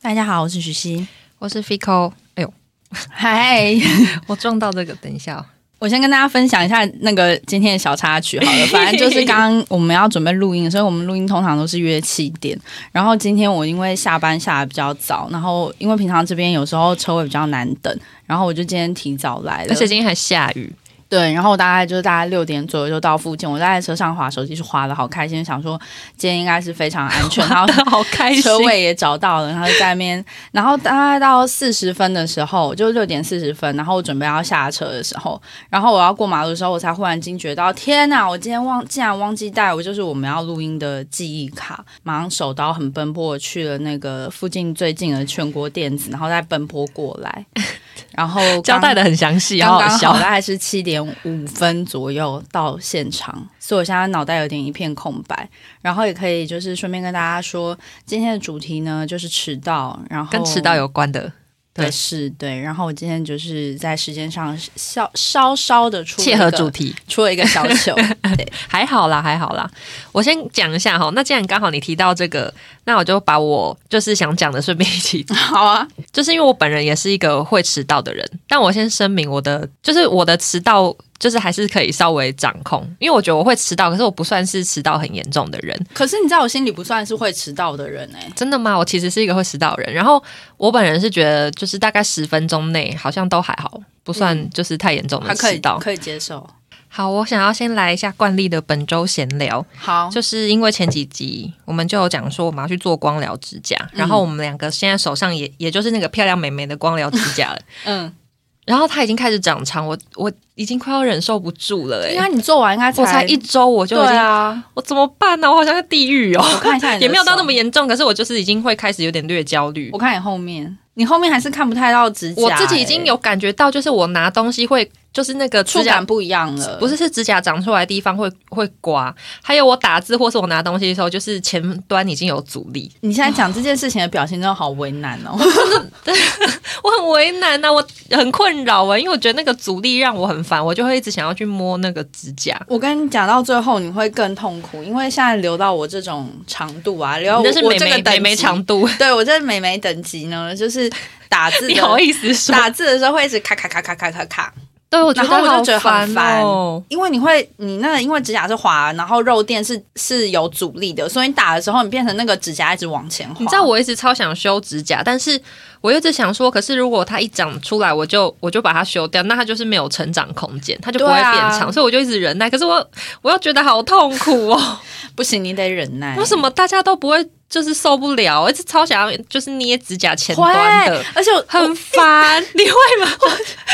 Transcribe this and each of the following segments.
大家好，我是徐熙。我是 Fico，哎呦，嗨，我撞到这个，等一下哦、我先跟大家分享一下那个今天的小插曲好了，反正就是刚刚我们要准备录音，所以我们录音通常都是约七点。然后今天我因为下班下的比较早，然后因为平常这边有时候车位比较难等，然后我就今天提早来了，而且今天还下雨，对，然后我大概就是大概六点左右就到附近，我在车上划手机是划的好开心，想说今天应该是非常安全，然后好开心。车位也找到了，然后就在那边，然后大概到四十分的时候，就六点四十分，然后我准备要下车的时候，然后我要过马路的时候，我才忽然惊觉到，天哪！我今天忘竟然忘记带我就是我们要录音的记忆卡，马上手刀很奔波去了那个附近最近的全国电子，然后再奔波过来，然后交代的很详细，刚刚好好好笑。大概是七点五分左右到现场，所以我现在脑袋有点一片空白。然后也可以就是顺便跟大家说，今天的主题呢就是迟到，然后跟迟到有关的，对对是对。然后我今天就是在时间上稍稍稍的出切合主题，出了一个小糗，对，还好啦，还好啦。我先讲一下哈，那既然刚好你提到这个，那我就把我就是想讲的顺便一起 好啊，就是因为我本人也是一个会迟到的人，但我先声明我的就是我的迟到就是还是可以稍微掌控，因为我觉得我会迟到，可是我不算是迟到很严重的人。可是你在我心里不算是会迟到的人哎、真的吗？我其实是一个会迟到的人，然后我本人是觉得就是大概十分钟内好像都还好，不算就是太严重的还可以迟到。可以接受。好，我想要先来一下惯例的本周闲聊，好，就是因为前几集我们就有讲说我们要去做光疗指甲，然后我们两个现在手上也也就是那个漂亮美眉的光疗指甲了，嗯，然后它已经开始长长，我我已经快要忍受不住了哎、应该你做完应该我才一周我就已对经，啊，我怎么办呢、我好像在地狱哦，我看一下 也没有到那么严重，可是我就是已经会开始有点略焦虑。我。看你后面，你后面还是看不太到指甲、我自己已经欸。有感觉到，就是我拿东西会，就是那个触感不一样了，不是是指甲长出来的地方会会刮，还有我打字或是我拿东西的时候，就是前端已经有阻力，你现在讲这件事情的表情真的好为难哦。我很为难呐、我很困扰啊，因为我觉得那个阻力让我很烦，我就会一直想要去摸那个指甲。我跟你讲到最后，你会更痛苦，因为现在留到我这种长度啊，留到我这个美眉级长度，对我这美眉等级呢，就是打字 你好意思说？打字的时候会一直卡卡卡卡卡卡卡，对，我觉得好然后我就觉得很烦哦。因为你会你那个因为指甲是滑，然后肉垫是是有阻力的，所以你打的时候你变成那个指甲一直往前滑。你知道我一直超想修指甲，但是我一直想说，可是如果它一长出来，我就我就把它修掉，那它就是没有成长空间，它就不会变长，所以我就一直忍耐。可是我我又觉得好痛苦哦，不行，你得忍耐。为什么大家都不会就是受不了？我一直超想要就是捏指甲前端的。？而且我很烦，你会吗？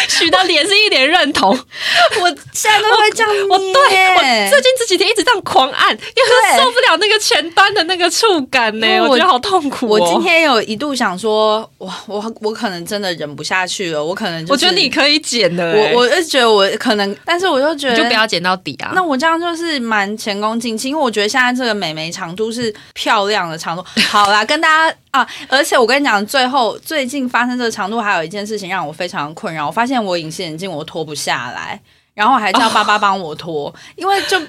许的脸是一脸认同。我现在都会这样捏。我对我最近这几天一直这样狂按，因为对受不了那个前端的那个触感呢、我我觉得好痛苦、哦。我今天有一度想说，哇，我我可能真的忍不下去了，我可能、就是、我觉得你可以剪的、欸，我我就觉得我可能，但是我就觉得你就不要剪到底啊。那我这样就是蛮前功尽弃，因为我觉得现在这个美眉长度是漂亮的长度。好啦，跟大家啊，而且我跟你讲，最后最近发生这个长度，还有一件事情让我非常困扰。我发现我隐形眼镜我脱不下来，然后还叫爸爸帮我脱，因为就。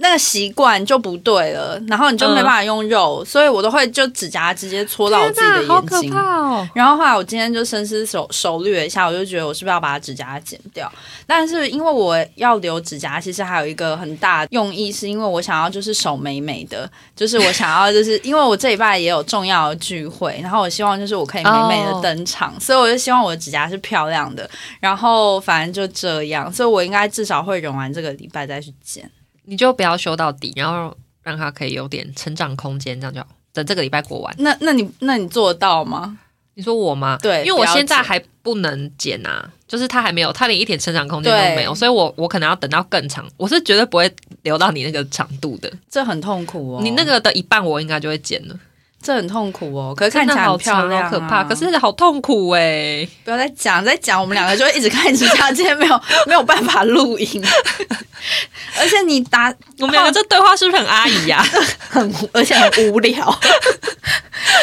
那个习惯就不对了，然后你就没办法用肉，所以我都会就指甲直接戳到我自己的眼睛。怕哦！然后后来我今天就深思熟熟虑了一下，我就觉得我是不是要把指甲剪掉？但是因为我要留指甲，其实还有一个很大用意，是因为我想要就是手美美的，就是我想要就是 因为我这礼拜也有重要的聚会，然后我希望就是我可以美美的登场所以我就希望我的指甲是漂亮的。然后反正就这样，所以我应该至少会忍完这个礼拜再去剪。你就不要修到底，然后让它可以有点成长空间，这样就好。等这个礼拜过完，那那你那你做得到吗？你说我吗？对因为我现在还不能剪啊，就是它还没有，它连一点成长空间都没有，所以我我可能要等到更长。我是绝对不会留到你那个长度的，这很痛苦哦。你那个的一半我应该就会剪了。这很痛苦哦，可是看起来好很漂亮、啊，好可怕，可是好痛苦哎、不要再讲，再讲我们两个就会一直看指甲，今天没有 没有办法录音，而且你打 我们两个这对话是不是很阿姨呀、很，而且很无聊。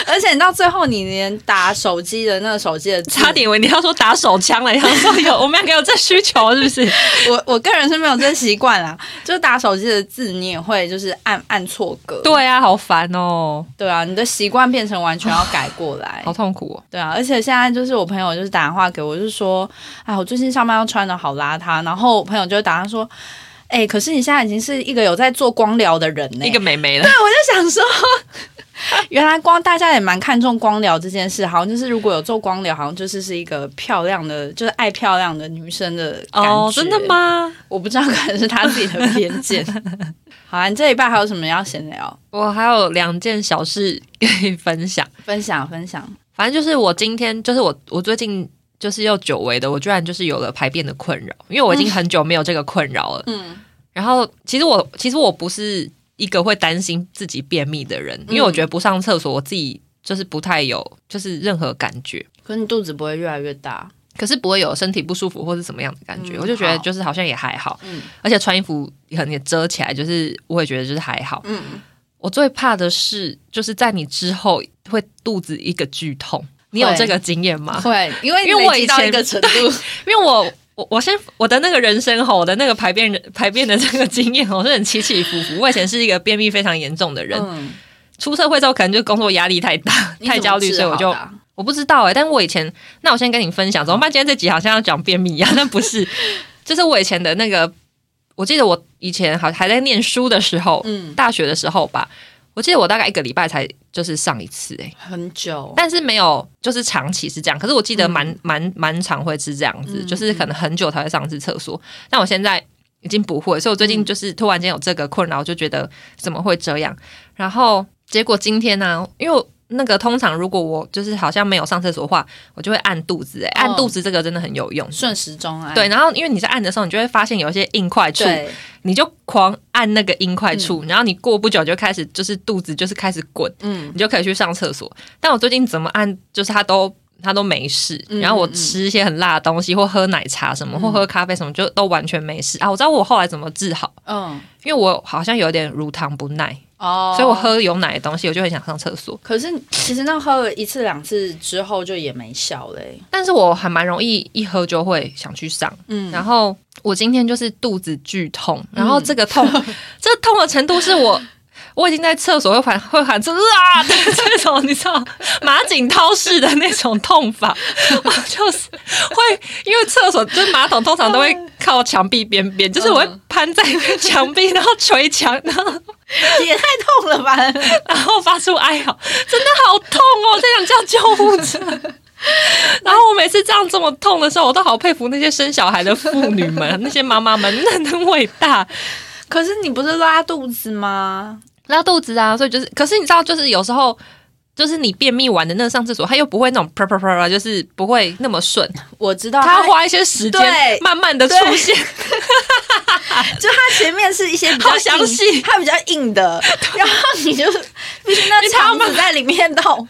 而且你到最后，你连打手机的那个手机的差点以为你要说打手枪了，想说有我们两个有这需求是不是？我我个人是没有这习惯啦，就是打手机的字你也会就是按按错格。对啊，好烦哦，对啊，你的习惯变成完全要改过来。好痛苦哦。对啊，而且现在就是我朋友就是打电话给我，就是说，哎，我最近上班要穿的好邋遢，然后我朋友就打他说，哎，可是你现在已经是一个有在做光疗的人呢，一个美眉了。对，我就想说。原来光大家也蛮看重光疗这件事，好像就是如果有做光疗，好像就是是一个漂亮的，就是爱漂亮的女生的感觉。哦，真的吗？我不知道，可能是他自己的偏见。好啊，你这一半还有什么要闲聊？我还有两件小事可以分享，分享分享。反正就是我今天，就是我我最近就是又久违的，我居然就是有了排便的困扰，因为我已经很久没有这个困扰了。嗯。然后其实我其实我不是。一个会担心自己便秘的人，因为我觉得不上厕所，我自己就是不太有，就是任何感觉。可是你肚子不会越来越大，可是不会有身体不舒服或是怎么样的感觉。我就觉得就是好像也还好，嗯，而且穿衣服可能也遮起来，就是我也觉得就是还好。嗯，我最怕的是就是在你之后会肚子一个剧痛，你有这个经验吗？会，因为因为我到一个程度，因为我。我我先我的那个人生吼，我的那个排便排便的这个经验我是很起起伏伏。我以前是一个便秘非常严重的人，出社会之后可能就工作压力太大，太焦虑，所以我就我不知道哎。但我以前，那我先跟你分享，怎么办？今天这集好像要讲便秘一样，但不是，就是我以前的那个，我记得我以前好还在念书的时候，嗯，大学的时候吧。我记得我大概一个礼拜才就是上一次，哎，很久，但是没有就是长期是这样。可是我记得蛮蛮蛮常会是这样子，就是可能很久才会上一次厕所。但我现在已经不会，所以我最近就是突然间有这个困扰，就觉得怎么会这样？然后结果今天呢，因为。那个通常如果我就是好像没有上厕所的话，我就会按肚子，哎，按肚子这个真的很有用，顺时钟按。对，然后因为你在按的时候，你就会发现有一些硬块处，你就狂按那个硬块处，然后你过不久就开始就是肚子就是开始滚，嗯，你就可以去上厕所。但我最近怎么按，就是它都它都没事。然后我吃一些很辣的东西，或喝奶茶什么，或喝咖啡什么，就都完全没事啊。我知道我后来怎么治好，嗯，因为我好像有点乳糖不耐。哦，所以我喝有奶的东西，我就很想上厕所。可是其实那喝了一次两次之后就也没效嘞。但是我还蛮容易一喝就会想去上。嗯，然后我今天就是肚子剧痛，然后这个痛，这痛的程度是我。我已经在厕所会喊会喊出啊的 这种，你知道马景涛式的那种痛法，我就是会因为厕所就是马桶通常都会靠墙壁边边，就是我会攀在墙壁，然后捶墙，然后 也太痛了吧，然后发出哀嚎，真的好痛哦，这想叫救护车。然后我每次这样这么痛的时候，我都好佩服那些生小孩的妇女们，那些妈妈们，那很伟大。可是你不是拉肚子吗？拉肚子啊，所以就是，可是你知道，就是有时候，就是你便秘完的那上厕所，它又不会那种啪啪啪啪，就是不会那么顺。我知道，它花一些时间，慢慢的出现。就它前面是一些比较详细，它比较硬的，然后你就必须那肠子在里面动，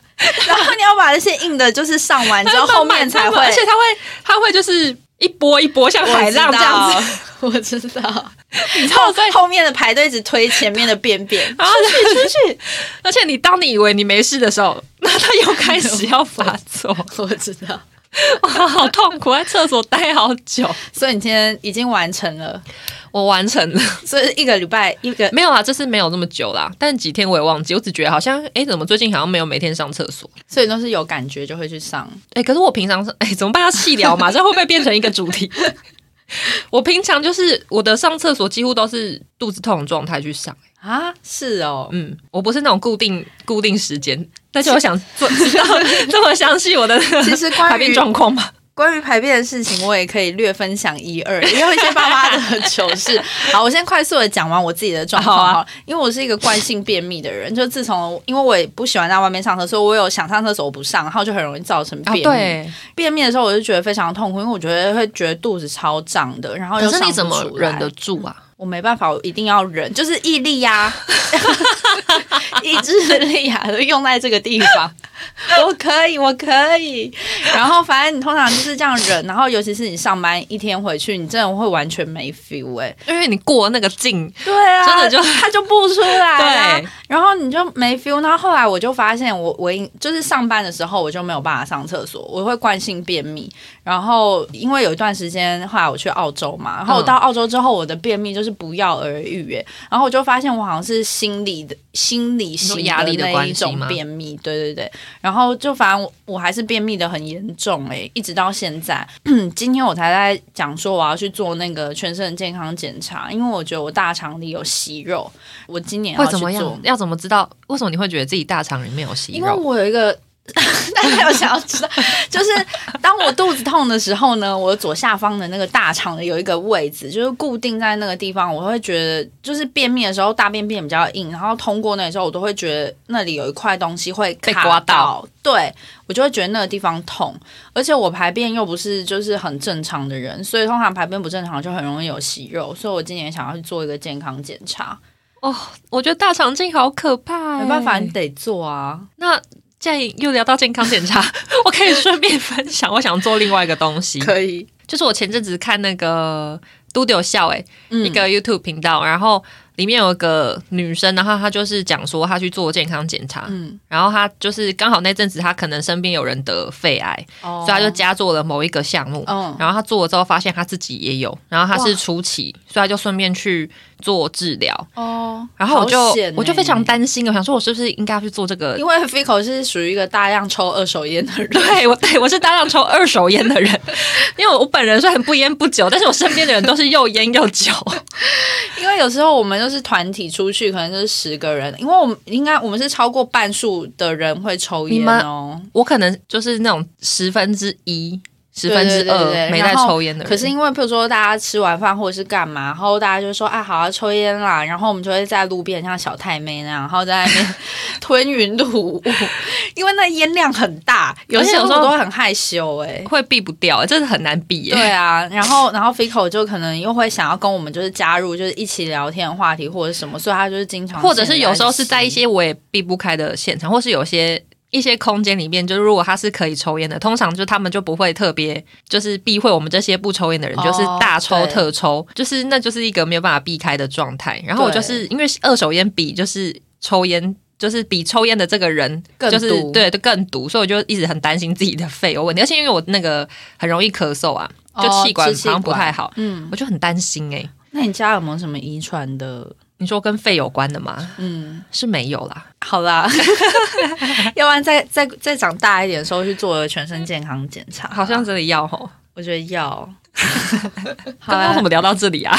然后你要把那些硬的，就是上完之后，后面才会，而且它会，它会就是一波一波像海浪这样子。我知道。你知道在后面的排队只推前面的便便，然后出去出去，而且你当你以为你没事的时候，那他又开始要发作。我知道，哇，好痛苦，在厕所待好久。所以你今天已经完成了，我完成了，所以一个礼拜一个没有啊，这次没有那么久啦，但几天我也忘记，我只觉得好像哎，怎么最近好像没有每天上厕所，所以都是有感觉就会去上。哎，可是我平常是哎，怎么办？要细聊嘛，这会不会变成一个主题？我平常就是我的上厕所几乎都是肚子痛的状态去上啊，是哦，嗯，我不是那种固定固定时间，但是我想做知道 这么详细我的其实排便状况嘛。关于排便的事情，我也可以略分享一二，也有一些爸妈的糗事。好，我先快速的讲完我自己的状况好，因为我是一个惯性便秘的人，就自从因为我也不喜欢在外面上厕所，我有想上厕所我不上，然后就很容易造成便秘。便秘的时候，我就觉得非常痛苦，因为我觉得会觉得肚子超胀的，然后你怎么忍得住啊？我没办法，我一定要忍，就是毅力呀，意志力呀，都用在这个地方。我可以，我可以。然后反正你通常就是这样忍，然后尤其是你上班一天回去，你真的会完全没 feel 哎、因为你过那个劲，对啊，真的就它就不出来啊对，然后你就没 feel。然后后来我就发现我，我就是上班的时候我就没有办法上厕所，我会惯性便秘。然后因为有一段时间，后来我去澳洲嘛，然后我到澳洲之后，我的便秘就是不药而愈，哎，然后我就发现我好像是心理的心理型说压力的那一种便秘，对对对。然后就反正我我还是便秘的很严重，哎，一直到现在。今天我才在讲说我要去做那个全身健康检查，因为我觉得我大肠里有息肉，我今年要会怎么样？。要怎么知道？为什么你会觉得自己大肠里面有息肉因为？我有一个，大家有想要知道，就是当我肚子痛的时候呢，我左下方的那个大肠的有一个位置，就是固定在那个地方，我会觉得就是便秘的时候大便便比较硬，然后通过那时候，我都会觉得那里有一块东西会卡被刮到，对我就会觉得那个地方痛，而且我排便又不是就是很正常的人，所以通常排便不正常就很容易有息肉，所以我今年想要去做一个健康检查，哦，我觉得大肠镜好可怕、欸，没办法，你得做啊。那既然又聊到健康检查，我可以顺便分享，我想做另外一个东西，可以，就是我前阵子看那个都丢笑哎、嗯。一个 YouTube 频道，然后里面有一个女生，然后她就是讲说她去做健康检查，嗯，然后她就是刚好那阵子她可能身边有人得肺癌，哦。所以她就加做了某一个项目。嗯然后她做了之后，发现她自己也有，然后她是初期，所以她就顺便去做治疗。哦，然后我就欸我就非常担心，我想说我是不是应该要去做这个因？为 Fico 是属于一个大量抽二手烟的人，对我对我是大量抽二手烟的人，因为我本人虽然不烟不酒，但是我身边的人都是又烟又酒。因为有时候我们就是团体出去，可能就是十个人，因为我们应该我们是超过半数的人会抽烟哦。我可能就是那种十分之一、十分之二没在抽烟的人。可是因为譬如说大家吃完饭或者是干嘛，然后大家就说啊好要抽烟啦，然后我们就会在路边像小太妹那样，然后在那边 吞云吐雾，因为那烟量很大，有些时候候都会很害羞哎、会避不掉，真的很难避耶。对啊，然后然后 Fico 就可能又会想要跟我们就是加入就是一起聊天的话题或者什么，所以他就是经常或者是有时候是在一些些我也避不开的现场，或是有些一些空间里面，就是如果他是可以抽烟的，通常就他们就不会特别就是避讳我们这些不抽烟的人，哦就是大抽特抽，就是那就是一个没有办法避开的状态。然后我就是因为二手烟比就是抽烟。就是比抽烟的这个人，更就是毒对就更毒，所以我就一直很担心自己的肺有问题，而且因为我那个很容易咳嗽啊，就哦气管好像不太好，嗯，我就很担心哎、那你家有没有什么遗传的？你说跟肺有关的吗？嗯，是没有啦。好啦，要不然再再再长大一点的时候去做全身健康检查，好像真的要吼。我觉得要。好刚刚啦怎么聊到这里啊？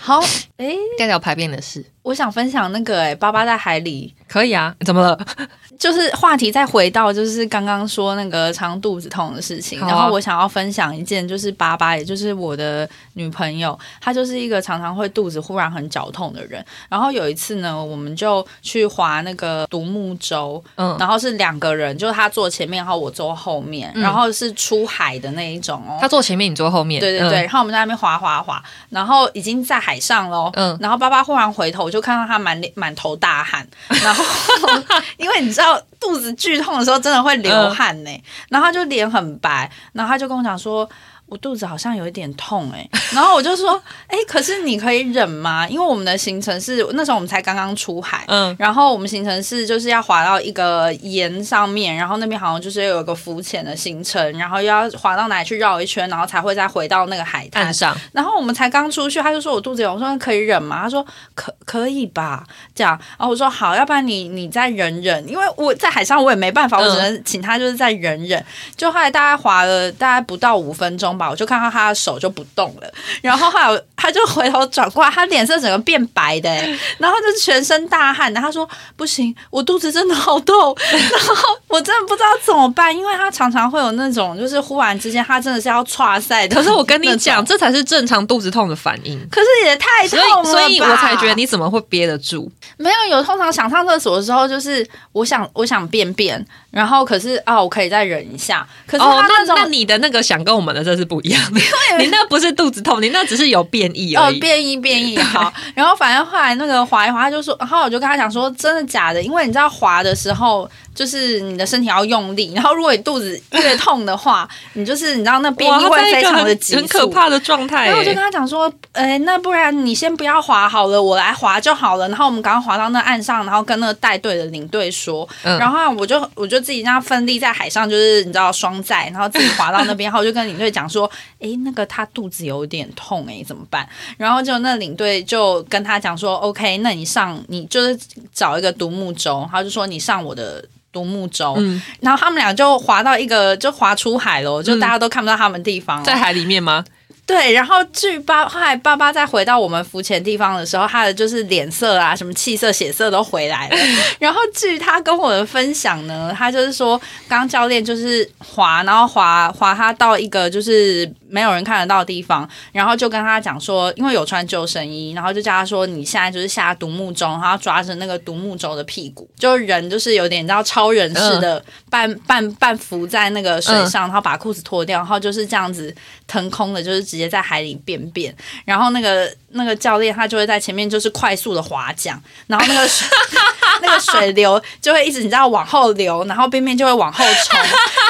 好，诶，该聊排便的事，我想分享那个诶，爸爸在海里。可以啊？怎么了？就是话题再回到就是刚刚说那个常肚子痛的事情，啊然后我想要分享一件，就是爸爸，也就是我的女朋友，她就是一个常常会肚子忽然很绞痛的人。然后有一次呢，我们就去划那个独木舟，嗯，然后是两个人，就是他坐前面，然后我坐后面，嗯然后是出海的那一种哦。他坐前面，你坐后面。对对对，嗯然后我们在那边划划划，然后已经在海上喽。嗯然后爸爸忽然回头，我就看到他满脸满头大汗，然后 因为你知道肚子剧痛的时候真的会流汗呢、然后他就脸很白，然后他就跟我讲说。我肚子好像有一点痛哎、然后我就说，哎、可是你可以忍吗？因为我们的行程是那时候我们才刚刚出海，嗯然后我们行程是就是要滑到一个岩上面，然后那边好像就是有一个浮潜的行程，然后又要滑到哪里去绕一圈，然后才会再回到那个海滩。上，然后我们才刚出去，他就说我肚子有，我说可以忍吗？他说可可以吧，这样。然后我说好，要不然你你再忍忍，因为我在海上我也没办法，我只能请他就是再忍忍。就后来大概滑了大概不到五分钟吧，我就看到他的手就不动了，然后后来他就回头转过来，他脸色整个变白的、欸，然后就是全身大汗的。他说不行，我肚子真的好痛，然后我真的不知道怎么办，因为他常常会有那种就是忽然之间他真的是要岔赛的。可是我跟你讲，这才是正常肚子痛的反应。可是也太痛了所以，所以我才觉得你怎么会憋得住？没有有。通常想上厕所的时候，就是我想我想便便，然后可是啊，我可以再忍一下。可是哦，他那那你的那个想跟我们的这是不一样 的，你那不是肚子痛，你那只是有变异而已。哦。变异变异好，然后反正后来那个滑一滑，他就说，然后我就跟他讲说，真的假的？因为你知道滑的时候，就是你的身体要用力，然后如果你肚子越痛的话，你就是你知道那变哇，异会非常的很急促，很可怕的状态欸。然后我就跟他讲说，哎、那不然你先不要滑好了，我来滑就好了。然后我们刚刚滑到那岸上，然后跟那个带队的领队说，嗯然后我就我就自己这样奋力在海上，就是你知道双载，然后自己滑到那边，然后我就跟领队讲说，哎、那个他肚子有点痛、哎，怎么办？然后就那领队就跟他讲说，OK，那你上你就是找一个独木舟，他就说你上我的。独木舟，嗯然后他们俩就滑到一个，就滑出海了，就大家都看不到他们地方了。在海里面吗？对，然后据爸后来爸爸再回到我们浮潜地方的时候，他的就是脸色啊、什么气色、血色都回来了。然后据他跟我的分享呢，他就是说，刚刚教练就是滑，然后滑滑他到一个就是没有人看得到的地方，然后就跟他讲说，因为有穿救生衣，然后就叫他说，你现在就是下独木舟，然后抓着那个独木舟的屁股，就人就是有点你知道超人似的半、半半浮在那个水上，然后把裤子脱掉，然后就是这样子腾空的，就是直直接在海里便便，然后那个那个教练他就会在前面就是快速的划桨，然后那个水 那个水流就会一直你知道往后流，然后便便就会往后冲，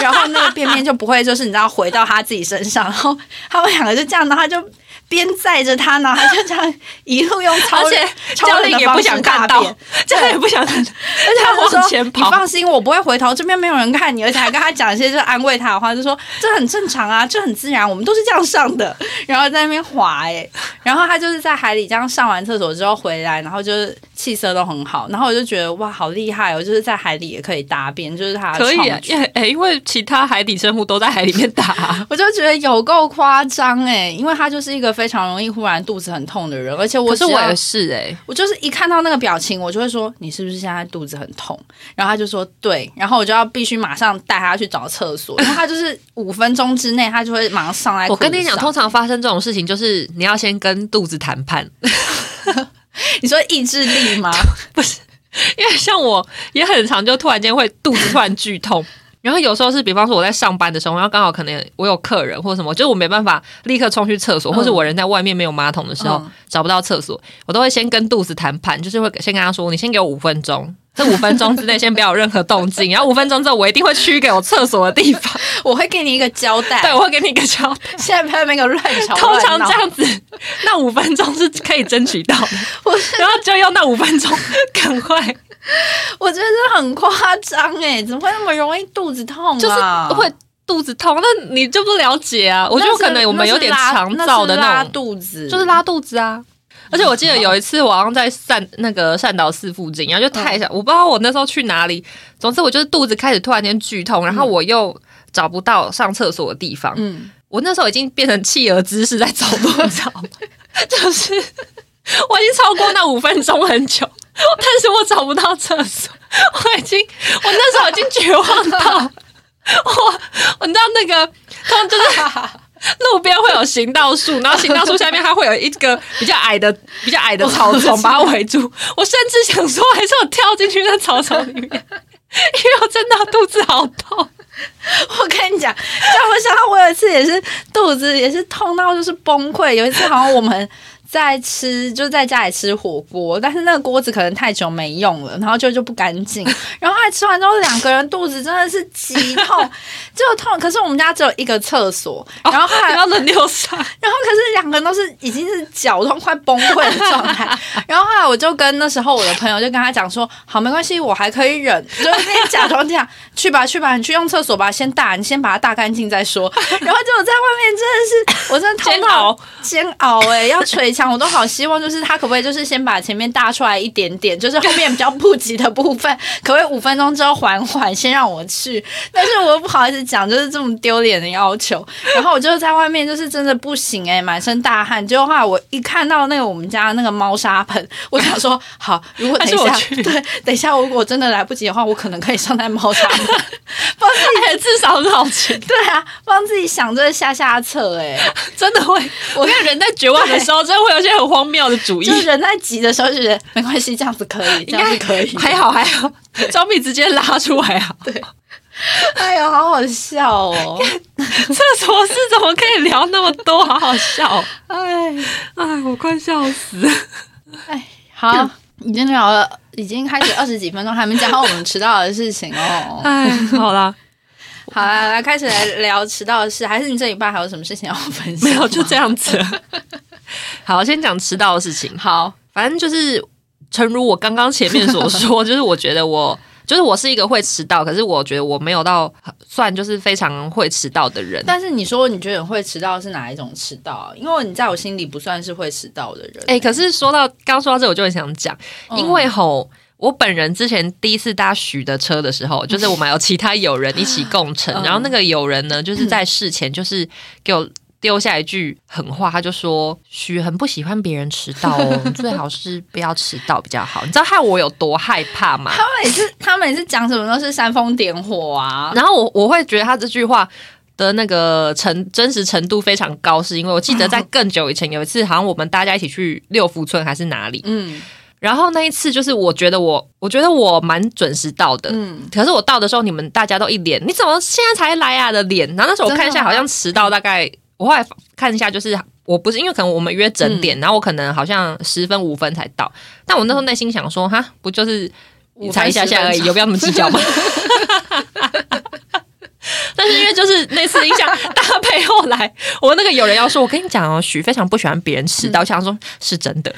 然后那个便便就不会就是你知道回到他自己身上，然后他们两个就这样，然后就。边载着他，然后他 就这样一路用超而且超教人也不想看到便，教练也不想看到，而且他就说往前跑。你放心，我不会回头，这边没有人看你，而且还跟他讲一些就安慰他的话，就说这很正常啊，这很自然，我们都是这样上的。然后在那边滑哎、然后他就是在海里这样上完厕所之后回来，然后就是气色都很好，然后我就觉得哇，好厉害哦，就是在海里也可以大便，就是他的可以啊因为哎，因为其他海底生物都在海里面打啊。我就觉得有够夸张哎，因为他就是一个非常容易忽然肚子很痛的人，而且我是我也是哎，我就是一看到那个表情，我就会说你是不是现在肚子很痛？然后他就说对，然后我就要必须马上带他去找厕所，然后他就是五分钟之内他就会马上上来。我跟你讲，通常发生这种事情，就是你要先跟肚子谈判，你说意志力吗？不是因为像我也很常就突然间会肚子突然剧痛。然后有时候是，比方说我在上班的时候，然后刚好可能我有客人或者什么，就是我没办法立刻冲去厕所，嗯或者我人在外面没有马桶的时候、嗯找不到厕所，我都会先跟肚子谈判，就是会先跟他说，你先给我五分钟，这五分钟之内先不要有任何动静，然后五分钟之后我一定会去给我厕所的地方，我会给你一个交代。对，我会给你一个交代。现在不要那个乱吵通常这样子，那五分钟是可以争取到的，我然后就用那五分钟 赶快，我觉得很夸张哎，怎么会那么容易肚子痛啊？就是会肚子痛，那你就不了解啊。我觉得可能我们有点肠燥的那种拉肚子，就是拉肚子啊。而且我记得有一次，我好像在善那个善导寺附近，然后就太想，我不知道我那时候去哪里。总之，我就是肚子开始突然间剧痛，然后我又找不到上厕所的地方。嗯，我那时候已经变成企鹅姿势在走路，你知道吗？就是我已经超过那五分钟很久，但是我找不到厕所，我已经我那时候已经绝望到 我，我你知道那个他们就是 路边会有行道树，然后行道树下面它会有一个比较矮的、比较矮的草丛把它围住。我甚至想说，还是我跳进去那草丛里面，因为我真的肚子好痛。我跟你讲，让我想到我有一次也是肚子也是痛到就是崩溃。有一次好像我们在吃，就在家里吃火锅，但是那个锅子可能太久没用了，然后就就不干净。然后后来吃完之后，两个人肚子真的是极痛，就痛。可是我们家只有一个厕所，然后后来要轮流上，然后可是两个人都是已经是脚痛快崩溃的状态，然后后来我就跟那时候我的朋友就跟他讲说，好没关系，我还可以忍，就是那边假装这样，去吧去吧，你去用厕所吧，先大，你先把它大干净再说。然后结果在外面真的是，我真的痛到煎熬煎熬哎、要捶墙，我都好希望就是他可不可以就是先把前面搭出来一点点，就是后面比较不急的部分，可不可以五分钟之后缓缓先让我去？但是我又不好意思讲，就是这么丢脸的要求。然后我就在外面，就是真的不行哎、满身大汗。结果后来我一看到那个我们家那个猫砂盆，我想说好，如果等一下对，等一下如果真的来不及的话，我可能可以上在猫砂盆，帮自己哎，至少很好吃，对啊，帮自己想这个下下策哎、真的会。我看人在绝望的时候，真的会会有一些很荒谬的主意就。是人在急的时候就觉得没关系，这样子可以，这样子可以。还好还好，总比直接拉出来啊。对，哎呦，好好笑哦！这什么事怎么可以聊那么多？好好笑，哎哎，我快笑死。哎，好，已经聊了，已经开始二十几分钟，还没讲到我们迟到的事情哦。哎，好啦，好来来，开始来聊迟到的事，还是你这礼拜还有什么事情要分享？没有就这。样子。好，先讲迟到的事情。好，反正就是，诚如我刚刚前面所说，就是我觉得我。就是我是一个会迟到，可是我觉得我没有到算就是非常会迟到的人。但是你说你觉得会迟到是哪一种迟到啊？因为你在我心里不算是会迟到的人。哎、可是说到刚说到这，我就很想讲，嗯因为吼。我本人之前第一次搭许的车的时候，就是我们有其他友人一起共乘，嗯然后那个友人呢，就是在事前就是给我丢下一句狠话，他就说许很不喜欢别人迟到哦，你最好是不要迟到比较好。你知道害我有多害怕吗？他们也是，他们也是讲什么都是煽风点火啊。然后我我会觉得他这句话的那个程真实程度非常高，是因为我记得在更久以前有一次，好像我们大家一起去六福村还是哪里，嗯然后那一次就是我觉得我我觉得我蛮准时到的。嗯，可是我到的时候，你们大家都一脸你怎么现在才来啊的脸。然后那时候我看一下，好像迟到大概，我后来看一下，就是我不是因为可能我们约整嗯点，然后我可能好像十分五分才到，但我那时候内心想说，哈，不就是才一下下而已，有必要那么计较吗？但是因为就是那次印象搭配后来，我那个有人要说，我跟你讲哦，许非常不喜欢别人迟到，我想说是真的，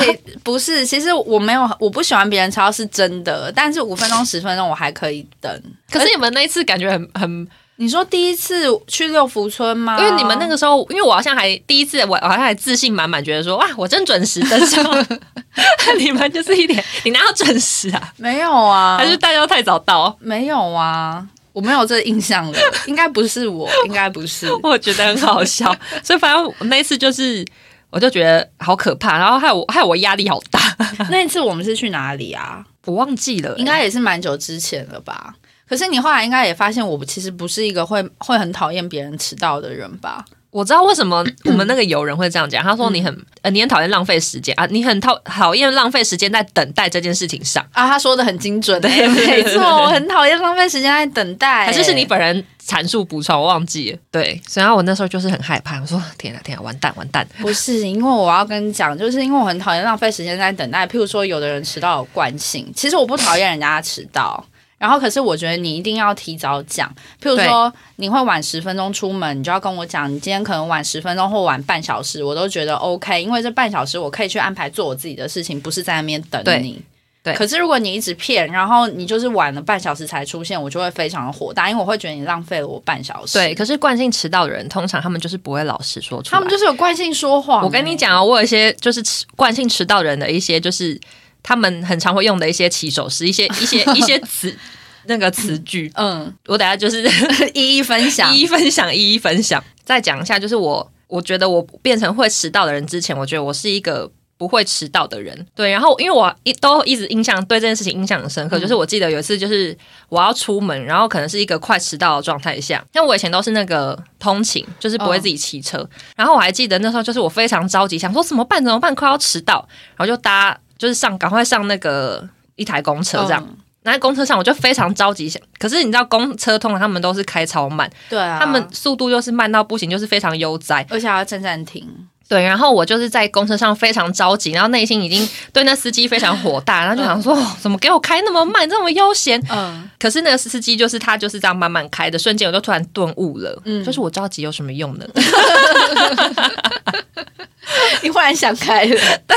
哎，不是，其实我没有，我不喜欢别人迟到是真的，但是五分钟、十分钟我还可以等。可是你们那一次感觉很很你说第一次去六福村吗？因为你们那个时候，因为我好像还第一次，我我好像还自信满满，觉得说哇，我真准时的时候，你们就是一点，你哪有准时啊？没有啊，还是大家都太早到？没有啊？我没有这印象了，应该不是我，应该不是。我觉得很好笑，所以反正我那一次就是，我就觉得好可怕，然后害我害我压力好大，那一次我们是去哪里啊？我忘记了、应该也是蛮久之前了吧？可是你后来应该也发现，我其实不是一个会会很讨厌别人迟到的人吧？我知道为什么我们那个友人会这样讲，他说你很呃你很讨厌浪费时间啊，你很讨讨厌浪费时间在等待这件事情上，啊，他说的很精准、欸，没错，我很讨厌浪费时间在等待、还是是你本人阐述补充，我忘记了。对，所以然后我那时候就是很害怕，我说天啊天啊，完蛋完蛋。不是，因为我要跟你讲，就是因为我很讨厌浪费时间在等待。譬如说，有的人迟到有惯性，其实我不讨厌人家迟到。然后，可是我觉得你一定要提早讲。譬如说，你会晚十分钟出门，你就要跟我讲，你今天可能晚十分钟或晚半小时，我都觉得 OK，因为这半小时我可以去安排做我自己的事情，不是在那边等你。对可是如果你一直骗，然后你就是晚了半小时才出现，我就会非常的火大，因为我会觉得你浪费了我半小时。对，，可是惯性迟到的人，通常他们就是不会老实说出来。他们就是有惯性说谎、我跟你欸，讲哦，我有一些就是迟惯性迟到人的一些，就是他们很常会用的一些起手式，一些 一些一些词，那个词句，嗯，我等下就是 一一分享一。一分享，一一分享。再讲一下，就是我，我觉得我变成会迟到的人之前，我觉得我是一个。不会迟到的人，对，然后因为我一都一直印象对这件事情印象很深刻，就是我记得有一次，就是我要出门，然后可能是一个快迟到的状态下，因为我以前都是那个通勤，就是不会自己骑车，然后我还记得那时候就是我非常着急，想说怎么办怎么办，快要迟到，然后就搭就是上赶快上那个一台公车这样，嗯那在公车上我就非常着急想，可是你知道公车通常他们都是开超慢。对啊，他们速度就是慢到不行，就是非常悠哉。而且还要站站停。对，然后我就是在公车上非常着急，然后内心已经对那司机非常火大，然后就想说，哦怎么给我开那么慢，这么悠闲？嗯，可是那个司机就是他就是这样慢慢开的，瞬间我就突然顿悟了，嗯就是我着急有什么用呢？你忽然想开了，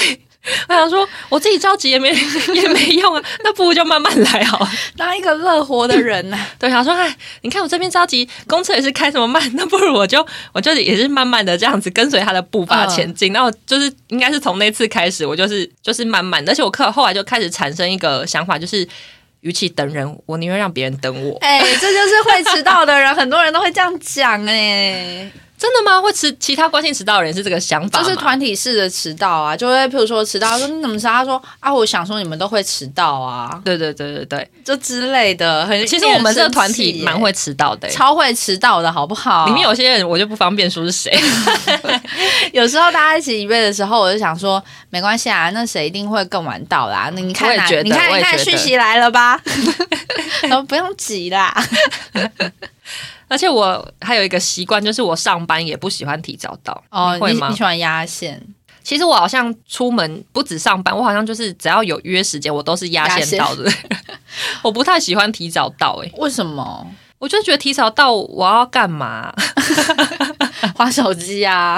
我想说我自己着急也没也没用啊，那不如就慢慢来好了。当一个乐活的人呢、对，想说哎，你看我这边着急，公车也是开这么慢，那不如我就我就也是慢慢的这样子跟随他的步伐前进。然后就是应该是从那次开始，我就是就是慢慢的，而且我课后来就开始产生一个想法，就是与其等人，我宁愿让别人等我。哎、这就是会迟到的人，很多人都会这样讲哎、真的吗？会迟其他关心迟到的人是这个想法吗？就是团体式的迟到啊，就会譬如说迟到，说你怎么迟到？他说啊，我想说你们都会迟到啊，对对对对对，就之类的。很其实我们这个团体蛮会迟到的、欸，超会迟到的好不好？里面有些人我就不方便说是谁。有时候大家一起一备的时候，我就想说没关系啊，那谁一定会更晚到啦。你看你看你看讯息来了吧？然后不用急啦。而且我还有一个习惯，就是我上班也不喜欢提早到。哦，你会吗你你？喜欢压线？其实我好像出门不止上班，我好像就是只要有约时间，我都是压压线线到的。我不太喜欢提早到、欸，为什么？我就觉得提早到我要干嘛？划手机啊？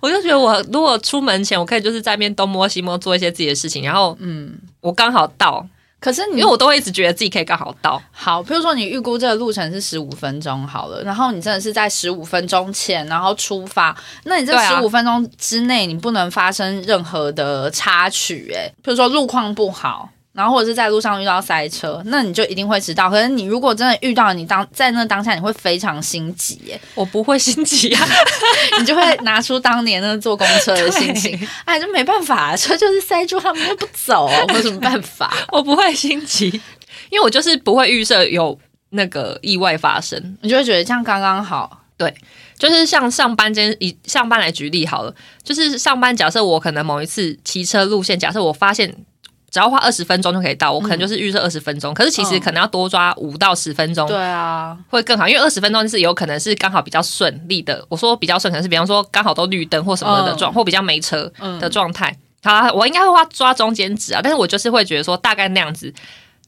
我就觉得我如果出门前，我可以就是在那边东摸西摸做一些自己的事情，然后嗯，我刚好到，可是你因为我都会一直觉得自己可以刚好到。好，比如说你预估这个路程是十五分钟好了，然后你真的是在十五分钟前然后出发，那你这十五分钟之内你不能发生任何的插曲、欸，比如说路况不好。然后或者是在路上遇到塞车，那你就一定会迟到。可是你如果真的遇到，你当在那当下，你会非常心急耶，我不会心急啊，你就会拿出当年那坐公车的心情，哎，就没办法，车就是塞住，他们又不走，我有什么办法？我不会心急，因为我就是不会预设有那个意外发生。你就会觉得这样刚刚好。对就是像上班间以上班来举例好了，就是上班，假设我可能某一次骑车路线，假设我发现只要花二十分钟就可以到，我可能就是预设二十分钟，可是其实嗯。可能要多抓五到十分钟对啊，会更好，因为二十分钟是有可能是刚好比较顺利的。我说比较顺，可能是比方说刚好都绿灯或什么的嗯。状，或比较没车嗯。的状态。好，我应该会花抓中间值啊，但是我就是会觉得说大概那样子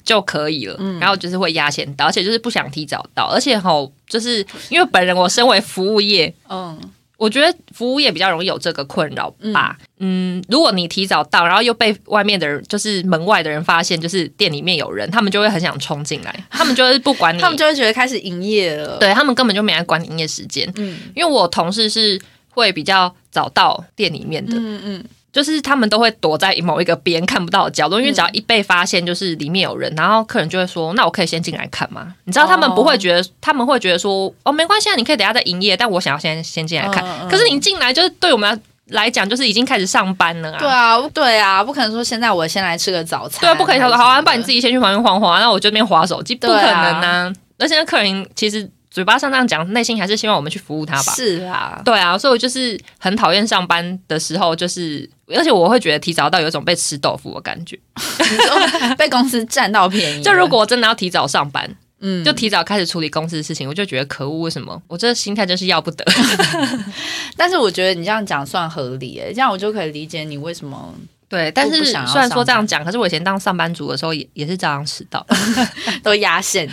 就可以了，嗯。然后就是会压线到，而且就是不想提早到，而且吼，就是因为本人我身为服务业，嗯，我觉得服务业比较容易有这个困扰吧。嗯如果你提早到，然后又被外面的人，就是门外的人发现，就是店里面有人，他们就会很想冲进来，他们就是不管你，他们就会觉得开始营业了。，对他们根本就没来管你营业时间。嗯因为我同事是会比较早到店里面的，嗯嗯，就是他们都会躲在某一个别人看不到的角落，因为只要一被发现就是里面有人，然后客人就会说：“那我可以先进来看吗？”你知道他们不会觉得，他们会觉得说：“哦，没关系啊，你可以等下再营业，但我想要先先进来看。可是你进来就是对我们来讲，就是已经开始上班了啊。对啊，对啊，不可能说现在我先来吃个早餐，对啊，不可以说好啊，不然你自己。先去旁边晃晃，那我就那边划手机，不可能啊！而且那客人其实嘴巴上这样讲，内心还是希望我们去服务他吧。是啊，对啊，所以我就是很讨厌上班的时候，就是而且我会觉得提早到有一种被吃豆腐的感觉。被公司占到便宜，就如果我真的要提早上班，嗯就提早开始处理公司的事情，我就觉得可恶，为什么我这心态真是要不得？但是我觉得你这样讲算合理诶，这样我就可以理解你为什么对，但是虽然说这样讲，可是我以前当上班族的时候也也是这样迟到。都压线。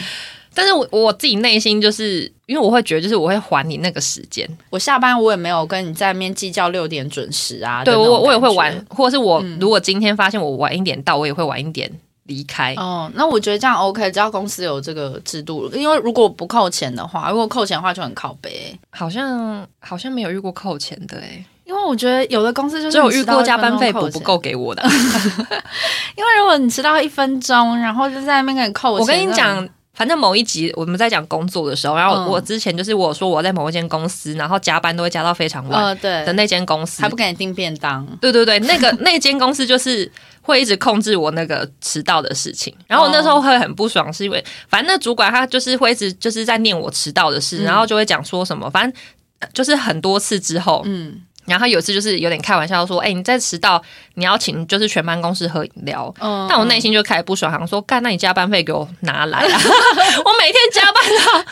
但是我我自己内心就是因为我会觉得，就是我会还你那个时间，我下班我也没有跟你在面计较六点准时啊，对我我也会晚，或者是我、嗯如果今天发现我晚一点到，我也会晚一点离开。哦，那我觉得这样 OK，只要公司有这个制度，因为如果不扣钱的话，如果扣钱的话就很靠背。好像好像没有遇过扣钱的哎、因为我觉得有的公司就是只有遇过加班费补不够，给我的。因为如果你迟到一分钟，然后就在那边给你扣钱，我跟你讲，反正某一集我们在讲工作的时候，然后嗯。我之前就是我说我在某一间公司，然后加班都会加到非常晚的，那间公司。还，不给你订便当，对对对，那个 那间公司就是会一直控制我那个迟到的事情，然后我那时候会很不爽，是因为反正那主管他就是会一直就是在念我迟到的事，嗯。然后就会讲说什么，反正呃就是很多次之后，嗯然后他有一次就是有点开玩笑说，哎、你再迟到，你要请就是全办公室喝饮料。嗯，但我内心就开始不爽，想说干，那你加班费给我拿来啊！我每天加班到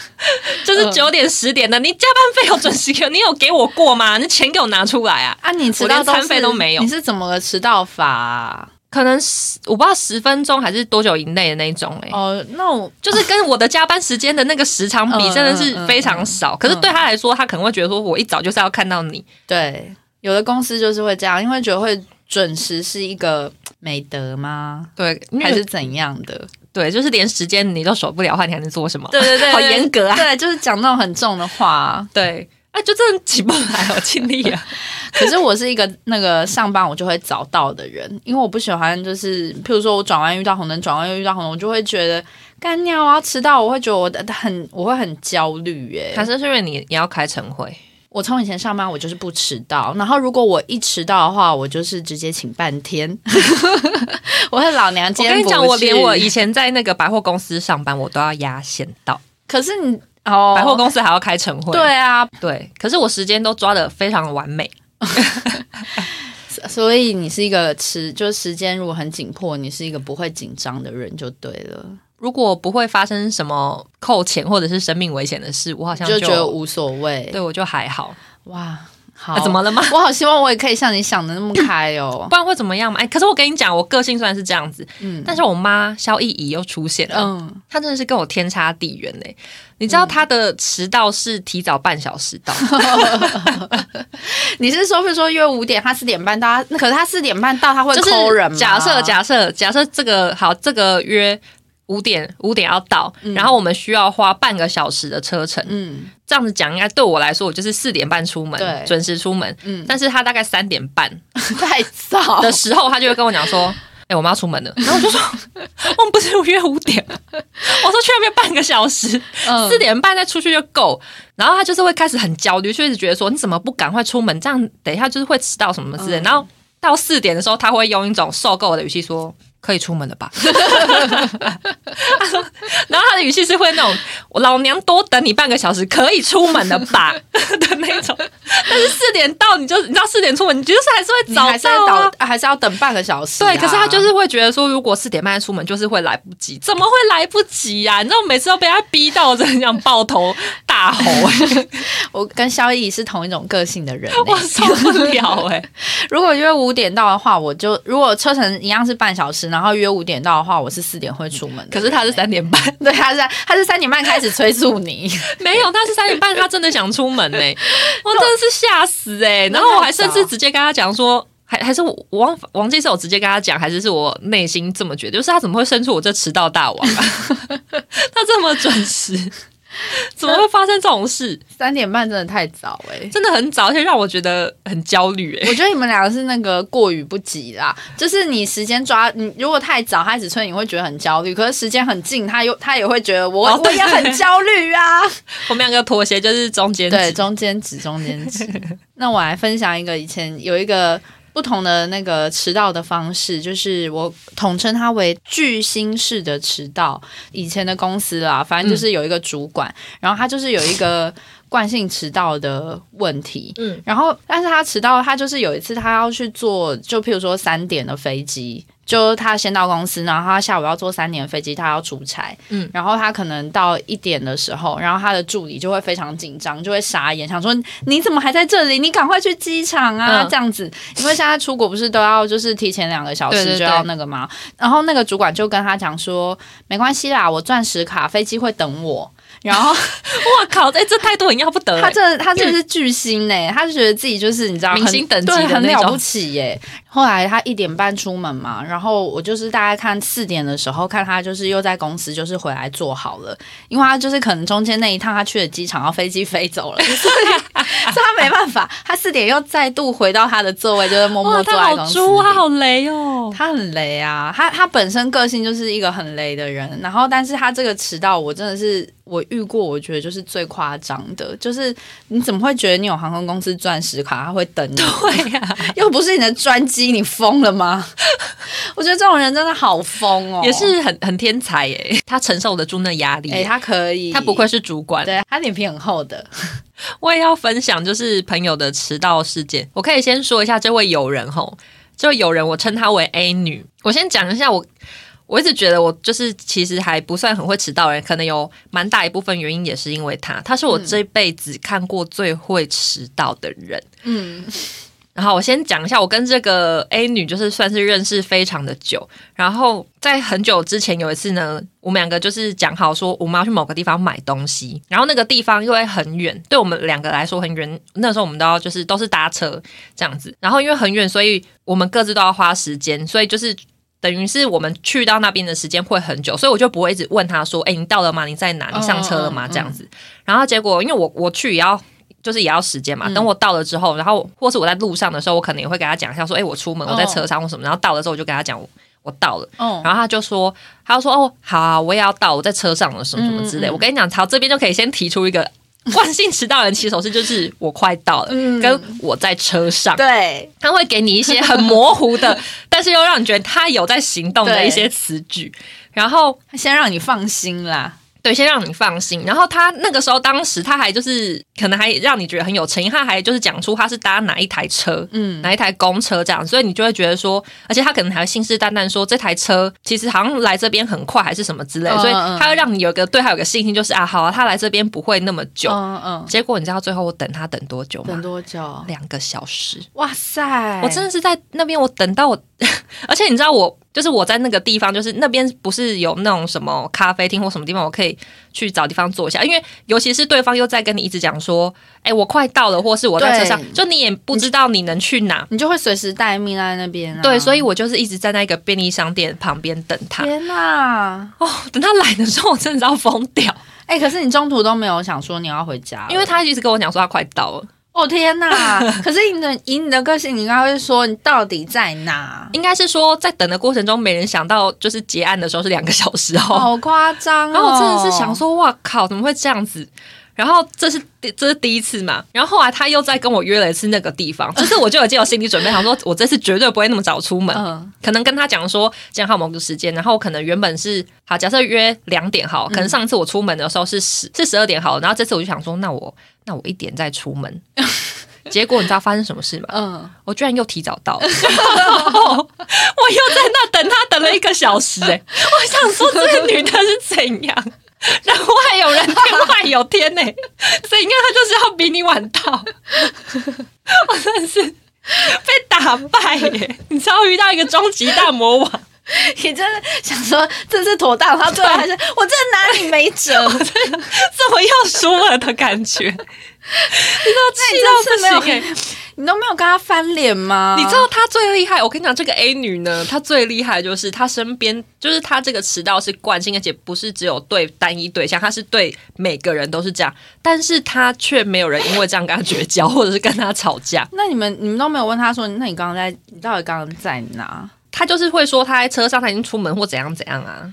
就是嗯九点十点的，你加班费有准时给，你有给我过吗？你钱给我拿出来啊！啊，你迟到餐是费都没有你是怎么个迟到法啊？可能十我不知道十分钟还是多久以内的那一种嘞、哦，那我就是跟我的加班时间的那个时长比，嗯真的是非常少。可是对他来说，他可能会觉得说，我一早就是要看到你。对有的公司就是会这样，因为觉得会准时是一个美德吗？对，还是怎样的？对，就是连时间你都守不了的话，你还能做什么？对对对，好严格啊对，就是讲那种很重的话。对，啊，就真的起不来，我尽力啊。可是我是一个那个上班我就会早到的人，因为我不喜欢就是，譬如说我转弯遇到红灯，转弯又遇到红灯，我就会觉得干尿啊，迟到，我会觉得我的很我会很焦虑耶、还是是因为你你要开晨会，我从以前上班，我就是不迟到。然后如果我一迟到的话，我就是直接请半天。我是老娘今天我跟你讲，我连我以前在那个百货公司上班，我都要压线到。可是你哦，百货公司还要开晨会，对啊，对，可是我时间都抓的非常完美。所以你是一个迟，就是时间如果很紧迫，你是一个不会紧张的人就对了，如果不会发生什么扣钱或者是生命危险的事，我好像就就觉得无所谓。对我就还好。哇，好，啊怎么了吗？我好希望我也可以像你想的那么开哦。不然会怎么样嘛？哎，可是我跟你讲，我个性虽然是这样子，嗯但是我妈萧逸怡又出现了，嗯，她真的是跟我天差地远嘞。你知道他的迟到是提早半小时到，你是说，比如说约五点，他四点半到，那可是他四点半到，他会就是抠人吗？假设假设假设这个好，这个约五点五点要到，然后我们需要花半个小时的车程。嗯这样子讲，应该对我来说，我就是四点半出门对，准时出门。嗯，但是他大概三点半 太早的时候，他就会跟我讲说：“哎、我妈出门了。”然后我就说：“我们不是约五点吗？”我说：“去那边半个小时，嗯四点半再出去就够。”然后她就是会开始很焦虑，就一直觉得说：“你怎么不赶快出门？这样等一下就是会迟到什么之类。嗯然后到四点的时候，她会用一种受够的语气说。可以出门了吧？然后他的语气是会那种“我老娘多等你半个小时，可以出门了吧” 的那种。但是四点到，你就你知道四点出门，你就是还是会早你还是要到啊等，还是要等半个小时啊、对，可是他就是会觉得说，如果四点半出门，就是会来不及。怎么会来不及呀、你知道，每次都被他逼到，我真的很想抱头大吼、欸，我跟萧逸是同一种个性的人、我欸。受不了哎、如果约五点到的话，我就如果车程一样是半小时，然后约五点到的话，我是四点会出门。可是他是三点半，对，他是他是三点半开始催促你，没有，他是三点半，他真的想出门呢、我真的是吓死哎、然后我还甚至直接跟他讲说。还还是我我忘忘记是我直接跟他讲，还是是我内心这么觉得，就是他怎么会生出我这迟到大王啊？他这么准时，怎么会发生这种事？三点半真的太早哎、真的很早，而且让我觉得很焦虑哎、我觉得你们两个是那个过于不及啦，就是你时间抓，你如果太早，他一直催，你会觉得很焦虑；可是时间很近，他又他也会觉得我、哦我也很焦虑啊。我们两个妥协就是中间对，中间值，中间值。那我来分享一个以前有一个不同的那个迟到的方式，就是我统称它为巨星式的迟到。以前的公司啦，反正就是有一个主管，然后他就是有一个惯性迟到的问题。嗯然后，但是他迟到，他就是有一次他要去坐，就譬如说三点的飞机，就他先到公司，然后他下午要坐三点飞机，他要出差，嗯然后他可能到一点的时候，然后他的助理就会非常紧张，就会傻眼，想说你怎么还在这里？你赶快去机场啊，嗯这样子，因为现在出国不是都要就是提前两个小时就要那个吗？然后那个主管就跟他讲说，没关系啦，我钻石卡，飞机会等我。然后我靠！哎、这态度很要不得、欸。他这他这是巨星呢、他就觉得自己就是你知道很明星等级对很了不起耶、后来他一点半出门嘛，然后我就是大概看四点的时候，看他就是又在公司就是回来做好了，因为他就是可能中间那一趟他去了机场，然后飞机飞走了，所以他没办法，他四点又再度回到他的座位，就是默默，坐他好在公司猪，他。好雷哦。他很雷啊，他他本身个性就是一个很雷的人，然后但是他这个迟到，我真的是我遇过，我觉得就是最夸张的，就是你怎么会觉得你有航空公司钻石卡，他会等你？对呀、又不是你的专机，你疯了吗？我觉得这种人真的好疯哦，也是很很天才耶，他承受得住那压力。哎、他可以，他不愧是主管。对他脸皮很厚的，我也要分享，就是朋友的迟到事件。我可以先说一下这位友人吼，这位友人我称她为 A 女。我先讲一下我。我一直觉得我就是其实还不算很会迟到的人，可能有蛮大一部分原因也是因为他，他是我这辈子看过最会迟到的人。嗯，然后我先讲一下，我跟这个 A 女就是算是认识非常的久。然后在很久之前有一次呢，我们两个就是讲好说我们要去某个地方买东西，然后那个地方因为很远，对我们两个来说很远，那时候我们都要就是都是搭车这样子。然后因为很远，所以我们各自都要花时间，所以就是。等于是我们去到那边的时间会很久，所以我就不会一直问他说：“哎、你到了吗？你在哪？你上车了吗？”这样子。然后结果因为我我去也要就是也要时间嘛。嗯等我到了之后，然后或是我在路上的时候，我可能也会跟他讲一下说，哎、我出门，我在车上或什么。然后到了之后，我就跟他讲我我到了，哦，然后他就说，他就说哦，好、啊，我也要到，我在车上了，什么什么之类。嗯嗯我跟你讲，他，这边就可以先提出一个 惯性迟到人起手式就是我快到了，跟我在车上。对，他会给你一些很模糊的，但是又让你觉得他有在行动的一些词句，然后先让你放心啦。对，先让你放心。然后他那个时候，当时他还就是可能还让你觉得很有诚意，他还就是讲出他是搭哪一台车，嗯，哪一台公车这样，所以你就会觉得说，而且他可能还信誓旦旦说这台车其实好像来这边很快，还是什么之类，所以他会让你有一个对他有个信心，就是啊，好啊，他来这边不会那么久。嗯嗯。结果你知道最后我等他等多久吗？等多久？两个小时。哇塞！我真的是在那边，我等到我，而且你知道我。就是我在那个地方，就是那边不是有那种什么咖啡厅或什么地方，我可以去找地方坐下。因为尤其是对方又在跟你一直讲说：“哎，我快到了，或是我在车上。”就你也不知道你能去哪，你就会随时待命在那边。对，所以我就是一直站在一个便利商店旁边等他。天哪！哦，等他来的时候，我真的要疯掉。哎，可是你中途都没有想说你要回家，因为他一直跟我讲说他快到了。哦天哪！可是你的以你的个性，你应该会说你到底在哪？应该是说在等的过程中，没人想到就是结案的时候是两个小时哦，好夸张！然后我真的是想说，哇靠，怎么会这样子？然后这是这是第一次嘛，然后后来他又再跟我约了一次那个地方，就是我就已经有心理准备，想说我这次绝对不会那么早出门，可能跟他讲说讲好某个时间，然后可能原本是好假设约两点好，可能上次我出门的时候是十是十二点好，然后这次我就想说那我那我一点再出门，结果你知道发生什么事吗？嗯，我居然又提早到，我又在那等他等了一个小时，哎，我想说这个女的是怎样？然后还有人天外有天呢，所以应该他就是要比你晚到。我真的是被打败耶！你知道遇到一个终极大魔王，你真的想说这是妥当，他最后还是我真的拿你没辙，真的这么要输了的感觉，你知道气到不行哎。你都没有跟他翻脸吗？你知道他最厉害？我跟你讲，这个 A 女呢，她最厉害就是她身边，就是她这个迟到是惯性，而且不是只有对单一对象，她是对每个人都是这样。但是她却没有人因为这样跟她绝交，或者是跟她吵架。那你们你们都没有问她说，那你刚刚在，你到底刚刚在哪？他就是会说他在车上，他已经出门或怎样怎样啊。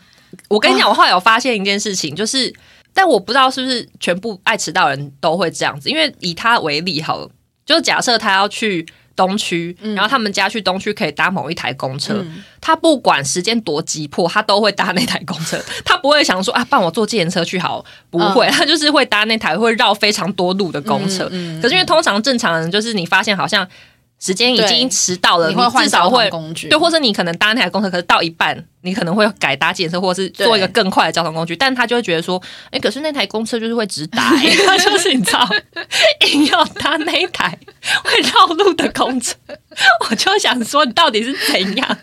我跟你讲，我后来有发现一件事情，就是，但我不知道是不是全部爱迟到人都会这样子，因为以他为例，好了。就假设他要去东区，然后他们家去东区可以搭某一台公车，他不管时间多急迫，他都会搭那台公车，他不会想说啊，帮我坐自行车去好，不会，他就是会搭那台会绕非常多路的公车。可是因为通常正常人就是你发现好像。时间已经迟到了，你至少会对，或者你可能搭那台公车，可是到一半，你可能会改搭检车，或者是做一个更快的交通工具。但他就会觉得说，哎，可是那台公车就是会直达，他就是你知道，硬要搭那一台会绕路的公车。我就想说，你到底是怎样？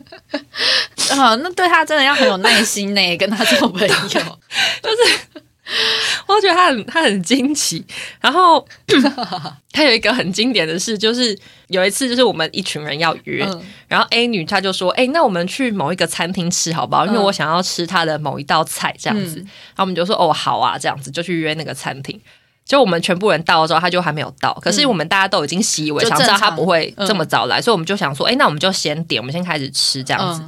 啊，那对他真的要很有耐心呢，跟他做朋友，就是。我觉得他很他很惊奇，然后 他有一个很经典的事，就是有一次就是我们一群人要约，然后 A 女她就说：“哎，那我们去某一个餐厅吃好不好？因为我想要吃她的某一道菜这样子。”然后我们就说：“哦，好啊，这样子就去约那个餐厅。”就我们全部人到了之后，他就还没有到。可是我们大家都已经习以为常，知道他不会这么早来，所以我们就想说：“哎，那我们就先点，我们先开始吃这样子。”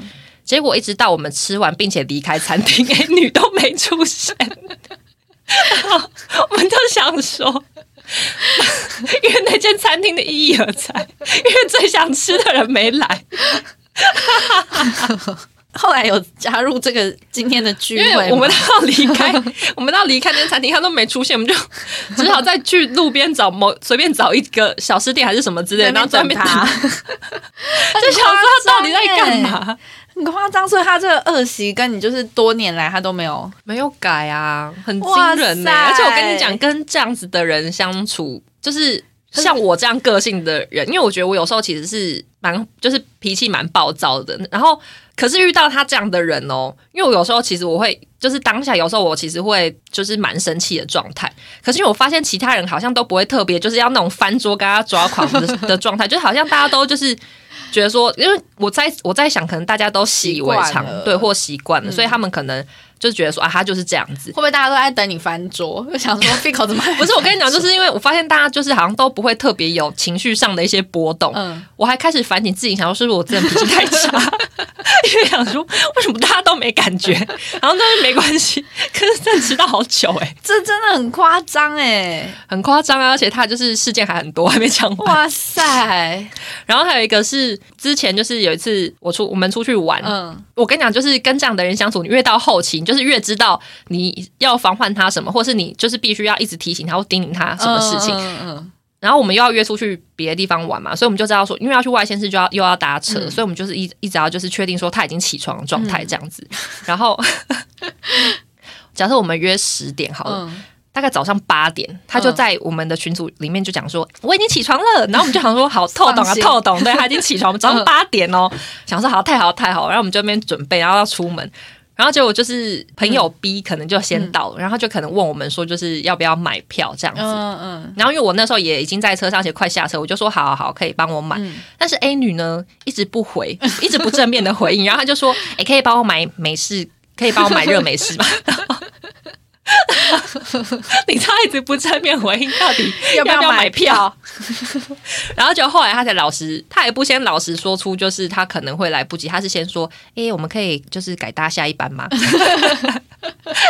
结果一直到我们吃完并且离开餐厅，A 女都没出现。我们就想说，因为那间餐厅的意义而在，因为最想吃的人没来。后来有加入这个今天的聚会，我们要离开，我们要离开那间餐厅，他都没出现，我们就只好再去路边找某随便找一个小吃店还是什么之类，然后等他，就想说他到底在干嘛。很夸张，所以他这个恶习跟你就是多年来他都没有没有改啊，很惊人呢。而且我跟你讲，跟这样子的人相处，就是像我这样个性的人，因为我觉得我有时候其实是蛮就是脾气蛮暴躁的。然后可是遇到他这样的人哦，因为我有时候其实我会就是当下有时候我其实会就是蛮生气的状态。可是因为我发现其他人好像都不会特别就是要那种翻桌跟他抓狂的的状态，就好像大家都就是。觉得说，因为我在我在想，可能大家都习以为常，对，或习惯了，所以他们可能就是觉得说啊，他就是这样子。会不会大家都在等你翻桌？就想说闭口怎么 不是？我跟你讲，就是因为我发现大家就是好像都不会特别有情绪上的一些波动。嗯，我还开始反省自己，想说是不是我真的脾气太差？因为想说为什么大家都没感觉，然后但是没关系。可是真的迟到好久哎，这真的很夸张哎，很夸张啊！而且他就是事件还很多，还没讲完。哇塞！然后还有一个是之前就是有一次我出我们出去玩，嗯，我跟你讲，就是跟这样的人相处，你越到后期，就是越知道你要防范他什么，或是你就是必须要一直提醒他或叮咛他什么事情。嗯嗯。然后我们又要约出去别的地方玩嘛，所以我们就知道说，因为要去外县市就要又要搭车，所以我们就是一一直要就是确定说他已经起床的状态这样子。然后 假设我们约十点好了。大概早上八点，他就在我们的群组里面就讲说我已经起床了，然后我们就想说好透懂啊透懂，对他已经起床，早上八点哦，想说好太好太好，然后我们就那边准备，然后要出门，然后结果就是朋友 B 可能就先到了，然后就可能问我们说就是要不要买票这样子，嗯嗯，然后因为我那时候也已经在车上，且快下车，我就说好好好可以帮我买，但是 A 女呢一直不回，一直不正面的回应，然后她就说哎可以帮我买美式，可以帮我买热美式吗？你他一直不正面回应，到底 要不要买票？然后就后来他才老实，他也不先老实说出，就是他可能会来不及。他是先说：“哎，我们可以就是改搭下一班吗？”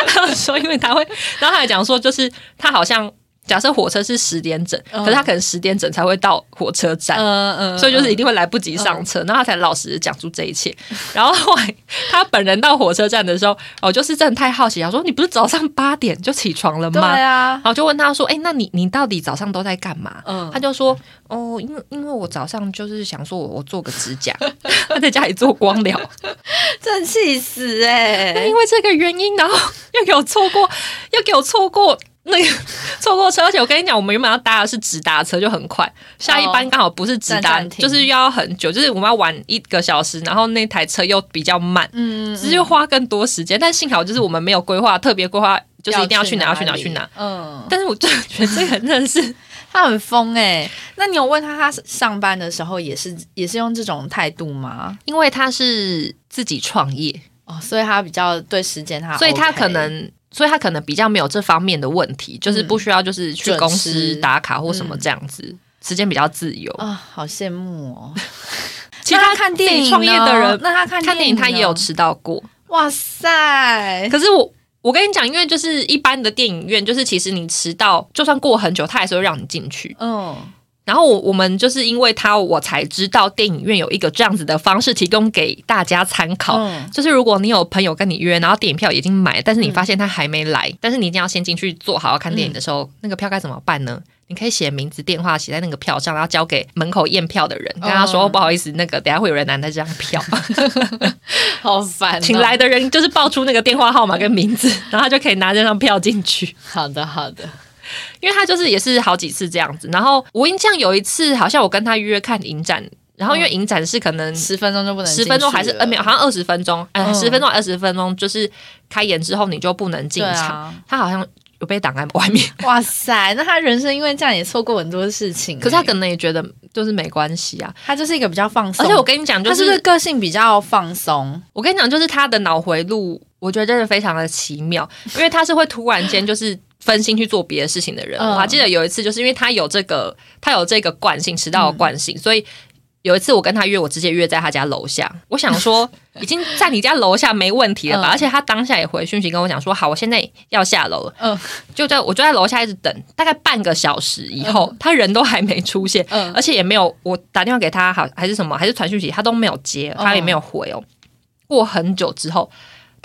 他说：“因为他会。”然后他还讲说，就是他好像。假设火车是十点整，可是他可能十点整才会到火车站，嗯嗯，所以就是一定会来不及上车，然后他才老实的讲出这一切。然后后来他本人到火车站的时候，哦，就是真的太好奇，他说：“你不是早上八点就起床了吗？”对啊，然后就问他说：“哎，那你你到底早上都在干嘛？”嗯，他就说：“哦，因为因为我早上就是想说我我做个指甲，他在家里做光疗，真气死哎！因为这个原因，然后又给我错过，又给我错过。”那个错过车，而且我跟你讲，我们原本要搭的是直达车，就很快。下一班刚好不是直达，就是要很久，就是我们要晚一个小时，然后那台车又比较慢，嗯，只是花更多时间。但幸好就是我们没有规划特别规划，就是一定要去哪要去哪去哪。嗯，但是我就觉得这个真的是 他很疯哎。那你有问他，他上班的时候也是也是用这种态度吗？因为他是自己创业哦，所以他比较对时间他，所以他可能。所以他可能比较没有这方面的问题，就是不需要就是去公司打卡或什么这样子，时间比较自由。啊，好羡慕哦。其他看电影创业的人，那他看看电影他也有迟到过，哇塞！可是我我跟你讲，因为就是一般的电影院，就是其实你迟到就算过很久，他还是会让你进去，嗯。然后我我们就是因为他，我才知道电影院有一个这样子的方式提供给大家参考。就是如果你有朋友跟你约，然后电影票已经买，但是你发现他还没来，但是你一定要先进去坐好要看电影的时候，那个票该怎么办呢？你可以写名字、电话写在那个票上，然后交给门口验票的人，跟他说不好意思，那个等下会有人拿那张票。好烦，请 来的人就是报出那个电话号码跟名字，然后他就可以拿这张票进去。好的，好的。因为他就是也是好几次这样子，然后我印象有一次好像我跟他约看影展，然后因为影展是可能十分钟就不能，十分钟还是呃没有，好像二十分钟，哎，十分钟二十分钟就是开演之后你就不能进场，他好像有被挡在外面。哇塞，那他人生因为这样也错过很多事情，可是他可能也觉得就是没关系啊，他就是一个比较放松，而且我跟你讲，就是个性比较放松。我跟你讲，就是他的脑回路，我觉得真的非常的奇妙，因为他是会突然间就是。分心去做别的事情的人，我还记得有一次，就是因为他有这个，他有这个惯性，迟到的惯性，所以有一次我跟他约，我直接约在他家楼下。我想说，已经在你家楼下没问题了吧？而且他当下也回讯息跟我讲说，好，我现在要下楼了。嗯，就在我就在楼下一直等，大概半个小时以后，他人都还没出现，嗯，而且也没有我打电话给他，好还是什么，还是传讯息，他都没有接，他也没有回哦。过很久之后。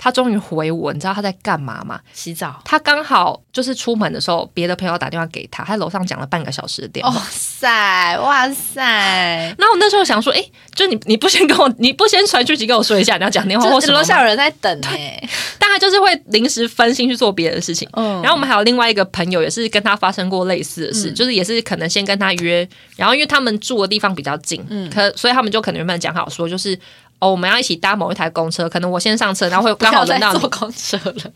他终于回我，你知道他在干嘛吗？洗澡。他刚好就是出门的时候，别的朋友打电话给他，他在楼上讲了半个小时的电话。哇塞，哇塞！那我那时候想说，哎，就你你不先跟我，你不先传讯息跟我说一下，你要讲电话，或楼下有人在等哎。但他就是会临时分心去做别的事情。嗯。然后我们还有另外一个朋友，也是跟他发生过类似的事，就是也是可能先跟他约，然后因为他们住的地方比较近，嗯，可所以他们就可能原本讲好说，就是。哦，我们要一起搭某一台公车，可能我先上车，然后会 刚好轮到坐公车了。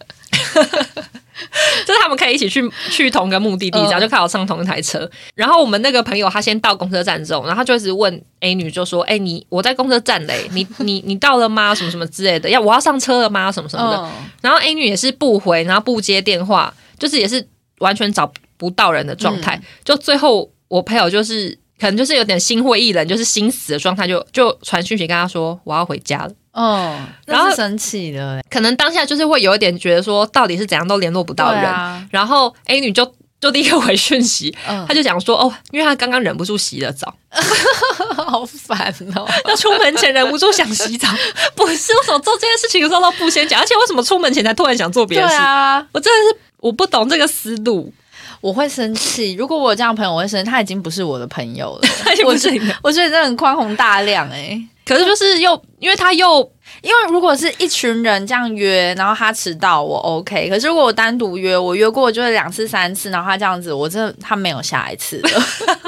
就是他们可以一起去去同个目的地，然后就刚好上同一台车。然后我们那个朋友他先到公车站之后，然后他就一直问 A 女就说：“哎，你我在公车站嘞，你 你你到了吗？什么什么之类的，要我要上车了吗？什么什么的。”然后 A 女也是不回，然后不接电话，就是也是完全找不到人的状态。就最后我朋友就是可能就是有点心灰意冷，就是心死的状态，就就传讯息跟他说：“我要回家了。”哦，然后生气了，可能当下就是会有一点觉得说，到底是怎样都联络不到人。然后 A 女就就立刻回讯息，她就讲说，哦，因为她刚刚忍不住洗了澡，好烦哦，要出门前忍不住想洗澡，不是为什么做这件事情的时候都不先讲，而且为什么出门前才突然想做别的事？啊，我真的是我不懂这个思路，我会生气。如果我有这样朋友，我会生气。他已经不是我的朋友了，我觉得我觉得真的很宽宏大量哎。可是就是又，因为他又，因为如果是一群人这样约，然后他迟到，我 OK。可是如果我单独约，我约过就是两次三次，然后他这样子，我真的他没有下一次了，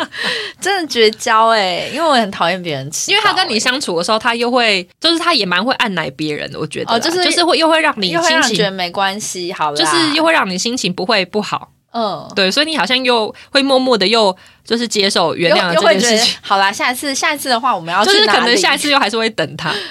真的绝交哎！因为我很讨厌别人迟，因为他跟你相处的时候，他又会，就是他也蛮会按奶别人的，我觉得，哦，就是就是会又会让你心情觉得没关系，好了，就是又会让你心情不会不好。嗯，对，所以你好像又会默默的又就是接受原谅这件事情。好啦，下一次下一次的话，我们要就是可能下一次又还是会等他。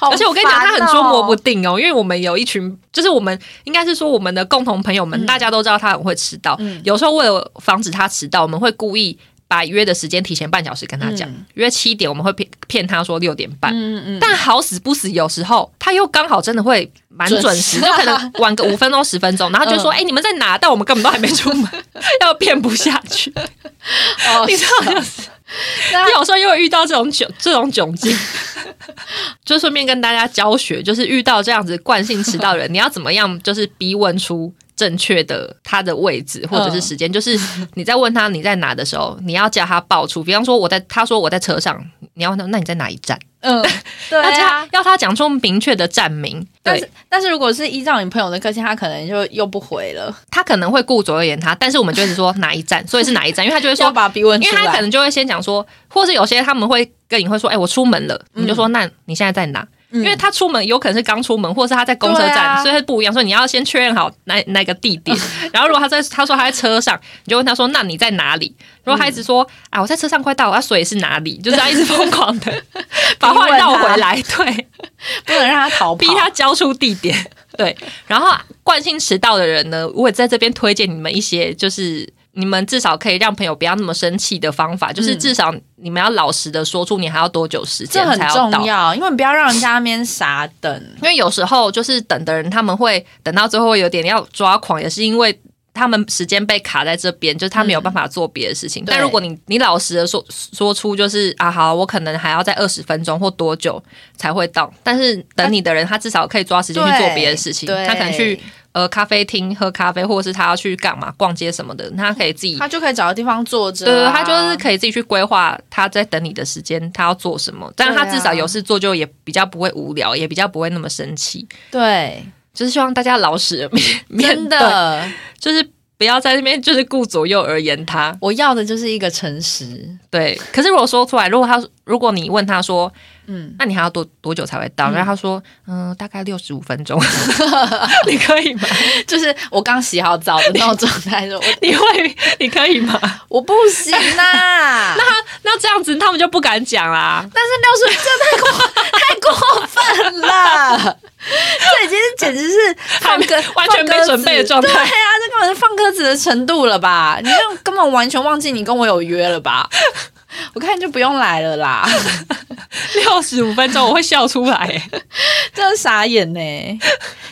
而且我跟你讲，他很捉摸不定哦，因为我们有一群，就是我们应该是说我们的共同朋友们，大家都知道他很会迟到。有时候为了防止他迟到，我们会故意。把约的时间提前半小时跟他讲，约七点，我们会骗骗他说六点半。嗯嗯但好死不死，有时候他又刚好真的会蛮准时，就可能晚个五分钟十分钟，然后就说：“哎，你们在哪？”但我们根本都还没出门，要骗不下去。哦，你知道就是，有时候又会遇到这种窘这种窘境，就顺便跟大家教学，就是遇到这样子惯性迟到人，你要怎么样，就是逼问出。正确的他的位置或者是时间，就是你在问他你在哪的时候，你要叫他报出。比方说我在，他说我在车上，你要问他那你在哪一站？嗯，对啊，要他讲出明确的站名。但是但是如果是依照你朋友的个性，他可能就又不回了。他可能会顾左右言他，但是我们就一直说哪一站，所以是哪一站，因为他就会说 把逼问出来，因为他可能就会先讲说，或是有些他们会跟你会说，哎，我出门了，你就说那你现在在哪？因为他出门有可能是刚出门，或者是他在公车站，所以他不一样。所以你要先确认好哪哪个地点。然后如果他在他说他在车上，你就问他说：“那你在哪里？”如果他一直说：“啊，我在车上快到，了，所以是哪里？”就是他一直疯狂的 把话绕回来，对，不能让他逃，逼他交出地点。对，然后惯性迟到的人呢，我也在这边推荐你们一些，就是。你们至少可以让朋友不要那么生气的方法，就是至少你们要老实的说出你还要多久时间才要到，因为不要让人家那边傻等。因为有时候就是等的人他们会等到最后有点要抓狂，也是因为他们时间被卡在这边，就是他没有办法做别的事情。但如果你你老实的说说出就是啊好，我可能还要在二十分钟或多久才会到，但是等你的人他至少可以抓时间去做别的事情，他可能去。呃，咖啡厅喝咖啡，或者是他要去干嘛逛街什么的，他可以自己，他就可以找个地方坐着。对，他就是可以自己去规划他在等你的时间，他要做什么。但是他至少有事做，就也比较不会无聊，也比较不会那么生气。对，就是希望大家老实面真的就是不要在那边就是顾左右而言他。我要的就是一个诚实。对，可是如果说出来，如果他如果你问他说。嗯，那你还要多多久才会到？然后他说，嗯，大概六十五分钟，你可以吗？就是我刚洗好澡的那种状态，说 你会，你可以吗？我不行呐。那那这样子，他们就不敢讲啦。但是六十真的太过太过分了，这已经是简直是放歌完全没准备的状态。对啊，这根本是放鸽子的程度了吧？你就根本完全忘记你跟我有约了吧？我看就不用来了啦，六十五分钟我会笑出来，真的傻眼呢。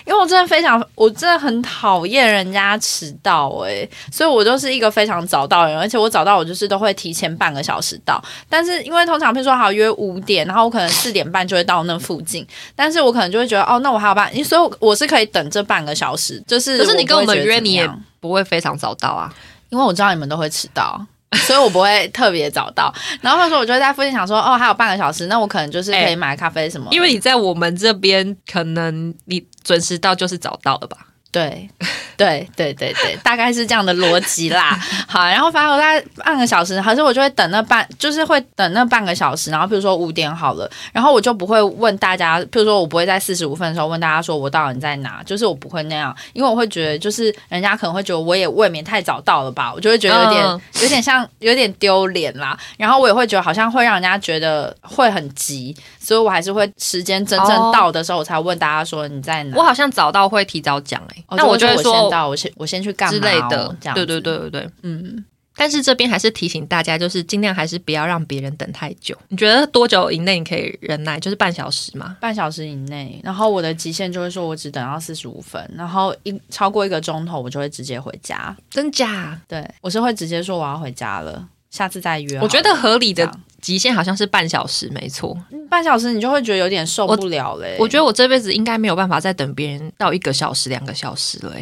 因为我真的非常，我真的很讨厌人家迟到哎，所以我就是一个非常早到人，而且我早到我就是都会提前半个小时到。但是因为通常比如说好约五点，然后我可能四点半就会到那附近，但是我可能就会觉得哦，那我还有半，所以我是可以等这半个小时。就是可是你跟我们约你也不会非常早到啊，因为我知道你们都会迟到。所以我不会特别早到，然后或者说我就在附近想说，哦，还有半个小时，那我可能就是可以买咖啡什么。因为你在我们这边，可能你准时到就是早到了吧？对，对对对对，大概是这样的逻辑啦。好，然后反正我在半个小时，可是我就会等那半，就是会等那半个小时。然后比如说五点好了，然后我就不会问大家，比如说我不会在四十五分的时候问大家说我到底在哪，就是我不会那样，因为我会觉得就是人家可能会觉得我也未免太早到了吧，我就会觉得有点有点像有点丢脸啦。然后我也会觉得好像会让人家觉得会很急，所以我还是会时间真正到的时候我才问大家说你在哪。我好像早到会提早讲哎，那我就会说。我先我先去干之类的，对对对对对，嗯。但是这边还是提醒大家，就是尽量还是不要让别人等太久。你觉得多久以内你可以忍耐？就是半小时吗？半小时以内。然后我的极限就会说我只等到四十五分，然后一超过一个钟头，我就会直接回家。真假？对，我是会直接说我要回家了，下次再约。我觉得合理的极限好像是半小时，没错。半小时你就会觉得有点受不了嘞。我觉得我这辈子应该没有办法再等别人到一个小时、两个小时了。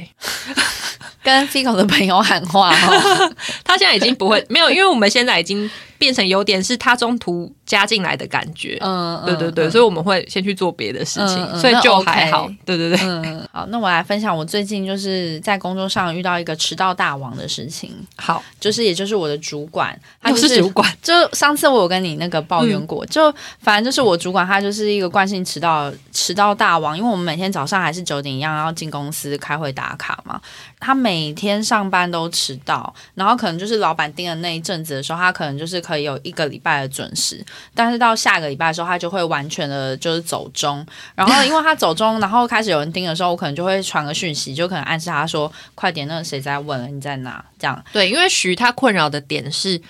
跟 Fico 的朋友喊话哦，他现在已经不会没有，因为我们现在已经。变成有点是他中途加进来的感觉，嗯，对对对，所以我们会先去做别的事情，所以就还好，对对对，嗯好，那我来分享我最近就是在工作上遇到一个迟到大王的事情，好，就是也就是我的主管，又是主管，就上次我有跟你那个抱怨过，就反正就是我主管他就是一个惯性迟到迟到大王，因为我们每天早上还是九点一样要进公司开会打卡嘛，他每天上班都迟到，然后可能就是老板盯的那一阵子的时候，他可能就是。可以有一个礼拜的准时，但是到下个礼拜的时候，他就会完全的就是走钟。然后因为他走钟，然后开始有人盯的时候，我可能就会传个讯息，就可能暗示他说：“快点，那个谁在问了，你在哪？”这样对，因为徐他困扰的点是。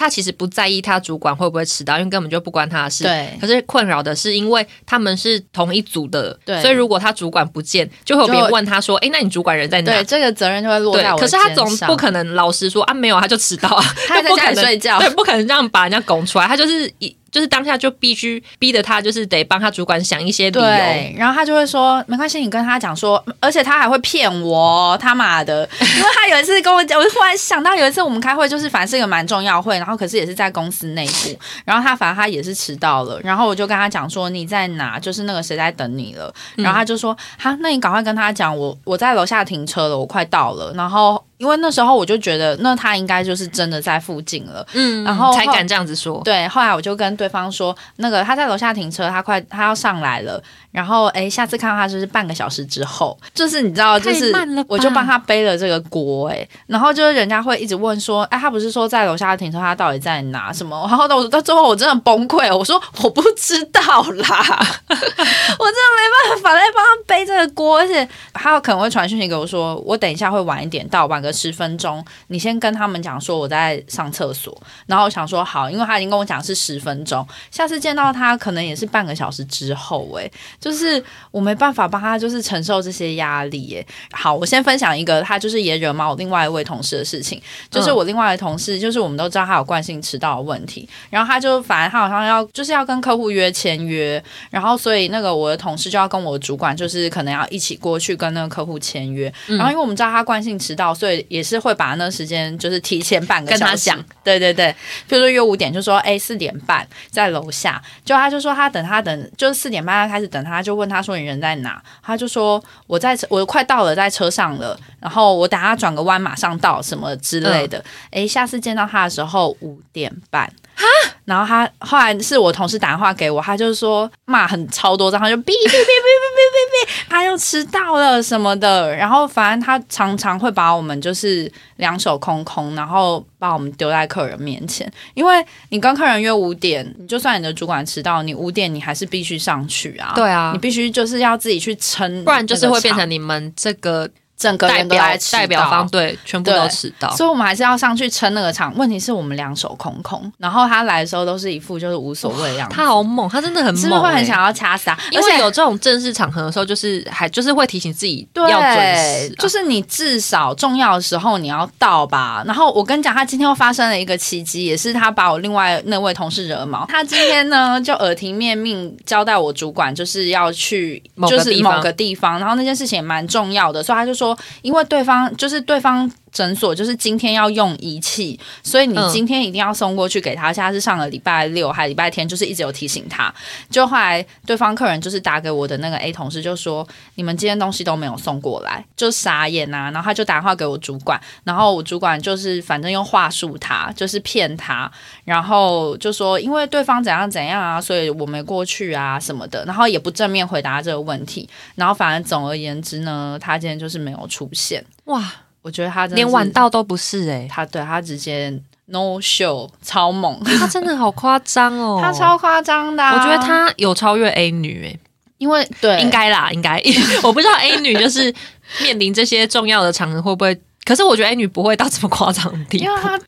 他其实不在意他主管会不会迟到，因为根本就不关他的事。对。可是困扰的是，因为他们是同一组的，对。所以如果他主管不见，就会有别人问他说：“哎，那你主管人在哪？”对，这个责任就会落在我可是他总不可能老实说啊，没有他就迟到啊，他在家里睡觉，对，不可能这样把人家拱出来。他就是一。就是当下就必须逼着他，就是得帮他主管想一些理由，然后他就会说没关系，你跟他讲说，而且他还会骗我，他妈的！因为他有一次跟我讲，我就忽然想到有一次我们开会，就是反正是一个蛮重要会，然后可是也是在公司内部，然后他反正他也是迟到了，然后我就跟他讲说你在哪，就是那个谁在等你了，然后他就说好，那你赶快跟他讲，我我在楼下停车了，我快到了，然后。因为那时候我就觉得，那他应该就是真的在附近了，嗯，然后才敢这样子说。对，后来我就跟对方说，那个他在楼下停车，他快他要上来了。然后，哎，下次看到他就是半个小时之后，就是你知道，就是我就帮他背了这个锅，哎，然后就是人家会一直问说，哎，他不是说在楼下停车，他到底在哪？什么？然后到我到最后我真的崩溃，我说我不知道啦，我真的没办法再帮他背这个锅，而且他可能会传讯息给我说，我等一下会晚一点到，晚个十分钟，你先跟他们讲说我在上厕所。然后我想说好，因为他已经跟我讲是十分钟，下次见到他可能也是半个小时之后，哎。就是我没办法帮他，就是承受这些压力耶。好，我先分享一个，他就是也惹毛我另外一位同事的事情。就是我另外的同事，就是我们都知道他有惯性迟到的问题。然后他就反正他好像要就是要跟客户约签约，然后所以那个我的同事就要跟我主管，就是可能要一起过去跟那个客户签约。然后因为我们知道他惯性迟到，所以也是会把那时间就是提前半个小时。跟他讲，对对对，比如说约五点，就说哎四点半在楼下，就他就说他等他等，就是四点半他开始等他。他就问他说：“你人在哪？”他就说：“我在车，我快到了，在车上了。然后我等下转个弯马上到什么之类的。哎、下次见到他的时候五点半。哈，然后他后来是我同事打电话给我，他就说骂很超多脏，他就哔哔哔哔哔哔哔哔，他又迟到了什么的。然后反正他常常会把我们就是两手空空，然后把我们丢在客人面前。因为你跟客人约五点，你就算你的主管迟到，你五点你还是必须上去啊。对啊，你必须就是要自己去撑，不然就是会变成你们这个整个代表代表方对全部都迟到，所以我们还是要上去撑那个场。问题是我们两手空空，然后他来的时候都是一副就是无所谓的样子。他好猛，他真的很猛，是不是会很想要掐死他？因为有这种正式场合的时候，就是还就是会提醒自己要准时，就是你至少重要的时候你要到吧。然后我跟你讲，他今天又发生了一个奇迹，也是他把我另外那位同事惹毛。他今天呢就耳提面命交代我主管，就是要去就是某个地方，然后那件事情也蛮重要的，所以他就说，因为对方。就是对方诊所就是今天要用仪器，所以你今天一定要送过去给他。现在是上个礼拜六还礼拜天，就是一直有提醒他。就后来对方客人就是打给我的那个 A 同事，就说你们今天东西都没有送过来，就傻眼啊。然后他就打电话给我主管，然后我主管就是反正用话术他，就是骗他，然后就说因为对方怎样怎样啊，所以我没过去啊什么的，然后也不正面回答这个问题。然后反正总而言之呢，他今天就是没有出现。哇，我觉得他连晚到都不是哎，他对他直接 no show 超猛，他真的好夸张哦，他超夸张的。我觉得他有超越 A 女哎，因为对，应该啦，应该。我不知道 A 女就是面临这些重要的场合会不会，可是我觉得 A 女不会到这么夸张的地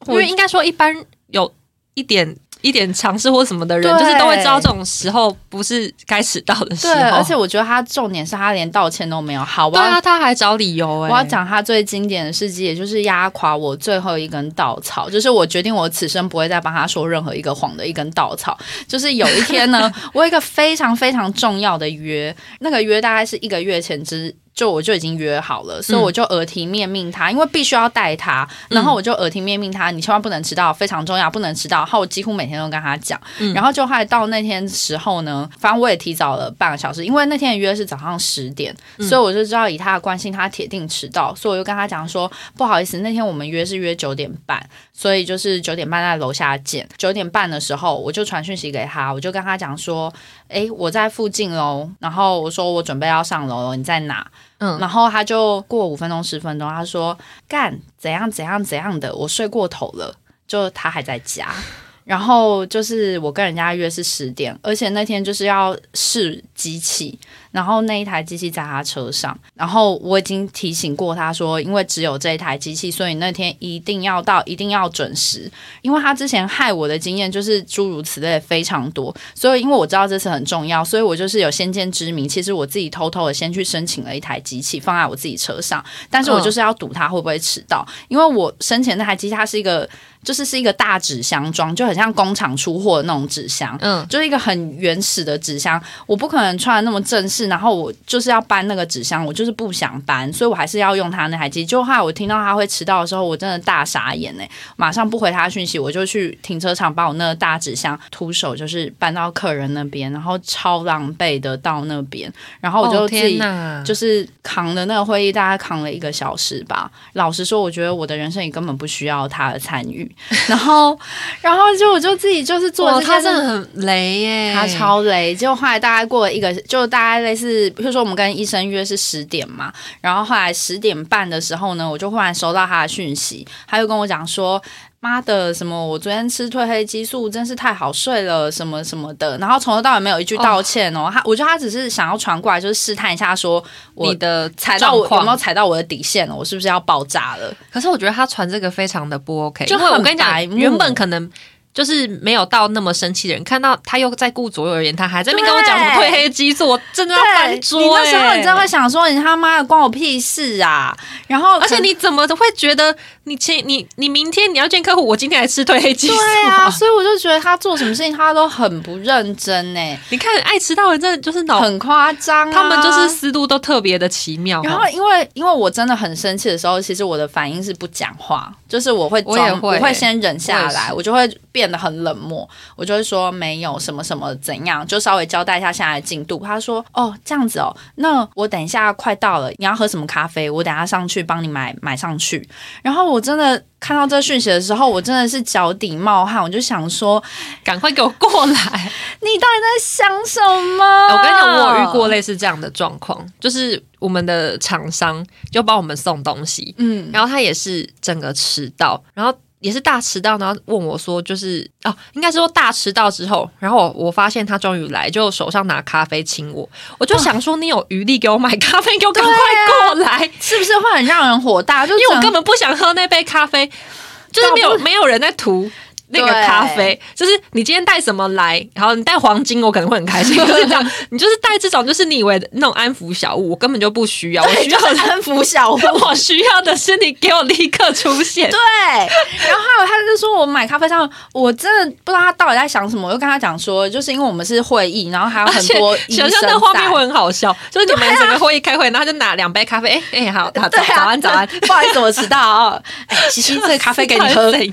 步，因为应该说一般有一点。一点尝试或什么的人，就是都会知道这种时候不是该迟到的时候。对，而且我觉得他重点是他连道歉都没有。好，对啊，他还找理由。我要讲他最经典的事迹，也就是压垮我最后一根稻草，就是我决定我此生不会再帮他说任何一个谎的一根稻草。就是有一天呢，我有一个非常非常重要的约，那个约大概是一个月前之。就我就已经约好了，所以我就耳提面命他，因为必须要带他，然后我就耳提面命他，你千万不能迟到，非常重要，不能迟到。然后我几乎每天都跟他讲，然后就后来到那天时候呢，反正我也提早了半个小时，因为那天的约是早上十点，所以我就知道以他的关心，他铁定迟到，所以我就跟他讲说，不好意思，那天我们约是约九点半，所以就是九点半在楼下见。九点半的时候，我就传讯息给他，我就跟他讲说，哎，我在附近喽，然后我说我准备要上楼了，你在哪？嗯，然后他就过五分钟十分钟，他说干怎样怎样怎样的，我睡过头了，就他还在家。然后就是我跟人家约是十点，而且那天就是要试机器，然后那一台机器在他车上，然后我已经提醒过他说，因为只有这一台机器，所以那天一定要到，一定要准时。因为他之前害我的经验就是诸如此类非常多，所以因为我知道这次很重要，所以我就是有先见之明，其实我自己偷偷的先去申请了一台机器放在我自己车上，但是我就是要赌他会不会迟到，因为我申请那台机器它是一个。就是是一个大纸箱装，就很像工厂出货的那种纸箱，嗯，就是一个很原始的纸箱。我不可能穿的那么正式，然后我就是要搬那个纸箱，我就是不想搬，所以我还是要用他那台机。就后来我听到他会迟到的时候，我真的大傻眼哎，马上不回他讯息，我就去停车场把我那个大纸箱徒手就是搬到客人那边，然后超狼狈的到那边，然后我就自己就是扛的那个会议，大概扛了一个小时吧。老实说，我觉得我的人生也根本不需要他的参与。然后，然后就我就自己就是做，他真的很雷耶，他超雷。就后来大概过了一个，就大概类似，比如说我们跟医生约是十点嘛，然后后来十点半的时候呢，我就忽然收到他的讯息，他就跟我讲说。妈的，什么？我昨天吃褪黑激素，真是太好睡了，什么什么的。然后从头到尾没有一句道歉哦。他，我觉得他只是想要传过来，就是试探一下，说你的踩到我有没有踩到我的底线了，我是不是要爆炸了？可是我觉得他传这个非常的不 OK，因为我跟你讲，原本可能。就是没有到那么生气的人，看到他又在顾左右而言他，还在那边跟我讲什么褪黑激素，我真的要翻桌。你那时候你真的会想说，你他妈的关我屁事啊！然后，而且你怎么会觉得你前你你明天你要见客户，我今天还吃褪黑激素？对啊，所以我就觉得他做什么事情他都很不认真呢。你看爱迟到人真的就是脑很夸张，他们就是思路都特别的奇妙。然后因为因为我真的很生气的时候，其实我的反应是不讲话，就是我会装，我会先忍下来，我就会变得很冷漠。我就会说没有什么什么怎样，就稍微交代一下现在的进度。他说：“哦，这样子哦，那我等一下快到了，你要喝什么咖啡？我等下上去帮你买买上去。”然后我真的看到这讯息的时候，我真的是脚底冒汗，我就想说：“赶快给我过来！你到底在想什么？”我跟你讲，我有遇过类似这样的状况，就是我们的厂商就帮我们送东西，嗯，然后他也是整个迟到，然后。也是大迟到，然后问我说：“就是哦，应该是说大迟到之后，然后我发现他终于来，就手上拿咖啡请我，我就想说你有余力给我买咖啡，给我赶快过来，是不是会很让人火大？就因为我根本不想喝那杯咖啡，就是没有没有人在图。”那个咖啡，就是你今天带什么来，然后你带黄金，我可能会很开心。就是这样，你就是带这种，就是你以为的那种安抚小物，我根本就不需要。我需要安抚小物，我需要的是你给我立刻出现。对，然后还有他就说我买咖啡上，我真的不知道他到底在想什么。我就跟他讲说，就是因为我们是会议，然后还有很多想象那画面会很好笑，就是你们整个会议开会，然后就拿两杯咖啡，哎哎 好，早早安早安，不好意思我迟到。哎，其实这个咖啡给你喝，这样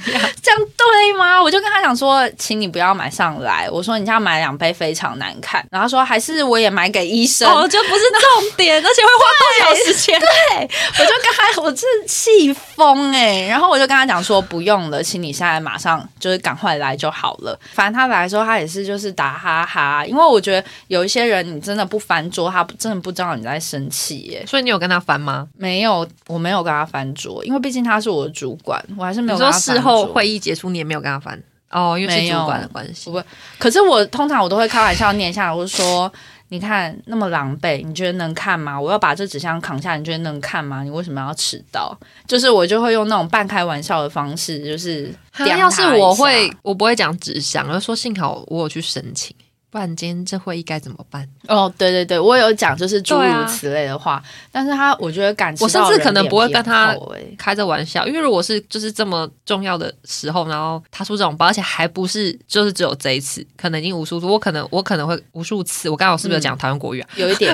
对吗？我就跟他讲说，请你不要买上来。我说你这样买两杯非常难看。然后说还是我也买给医生，哦，就不是重点，而且会花多少时间？对，我就跟他，我真气疯哎。然后我就跟他讲说，不用了，请你现在马上就是赶快来就好了。反正他来的时候，他也是就是打哈哈，因为我觉得有一些人你真的不翻桌，他真的不知道你在生气耶。所以你有跟他翻吗？没有，我没有跟他翻桌，因为毕竟他是我的主管，我还是没有。说事后会议结束，你也没有跟他翻哦，因为是主管的关系。不，可是我通常我都会开玩笑念一下，我就说。你看那么狼狈，你觉得能看吗？我要把这纸箱扛下，你觉得能看吗？你为什么要迟到？就是我就会用那种半开玩笑的方式，就是要是我会，我不会讲纸箱，我就说幸好我有去申请。不然今天这会议该怎么办？哦，对对对，我有讲就是诸如此类的话，但是他我觉得感，我甚至可能不会跟他开着玩笑，因为如果是就是这么重要的时候，然后他出这种包，而且还不是就是只有这一次，可能已经无数次，我可能我可能会无数次，我刚刚是不是讲台湾国语啊？有一点，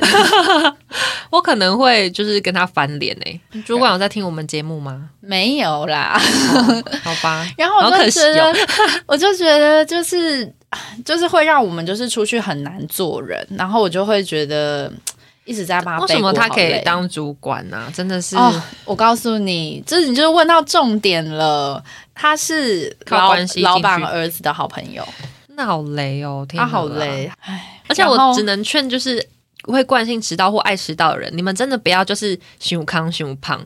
我可能会就是跟他翻脸哎。主管有在听我们节目吗？没有啦，好吧。然后我就觉得，我就觉得就是。就是会让我们就是出去很难做人，然后我就会觉得一直在骂。为什么他可以当主管呢？真的是，我告诉你，这你就是问到重点了。他是老老板儿子的好朋友，那好雷哦！他好雷，唉，而且我只能劝，就是会惯性迟到或爱迟到的人，你们真的不要就是胸康胸胖。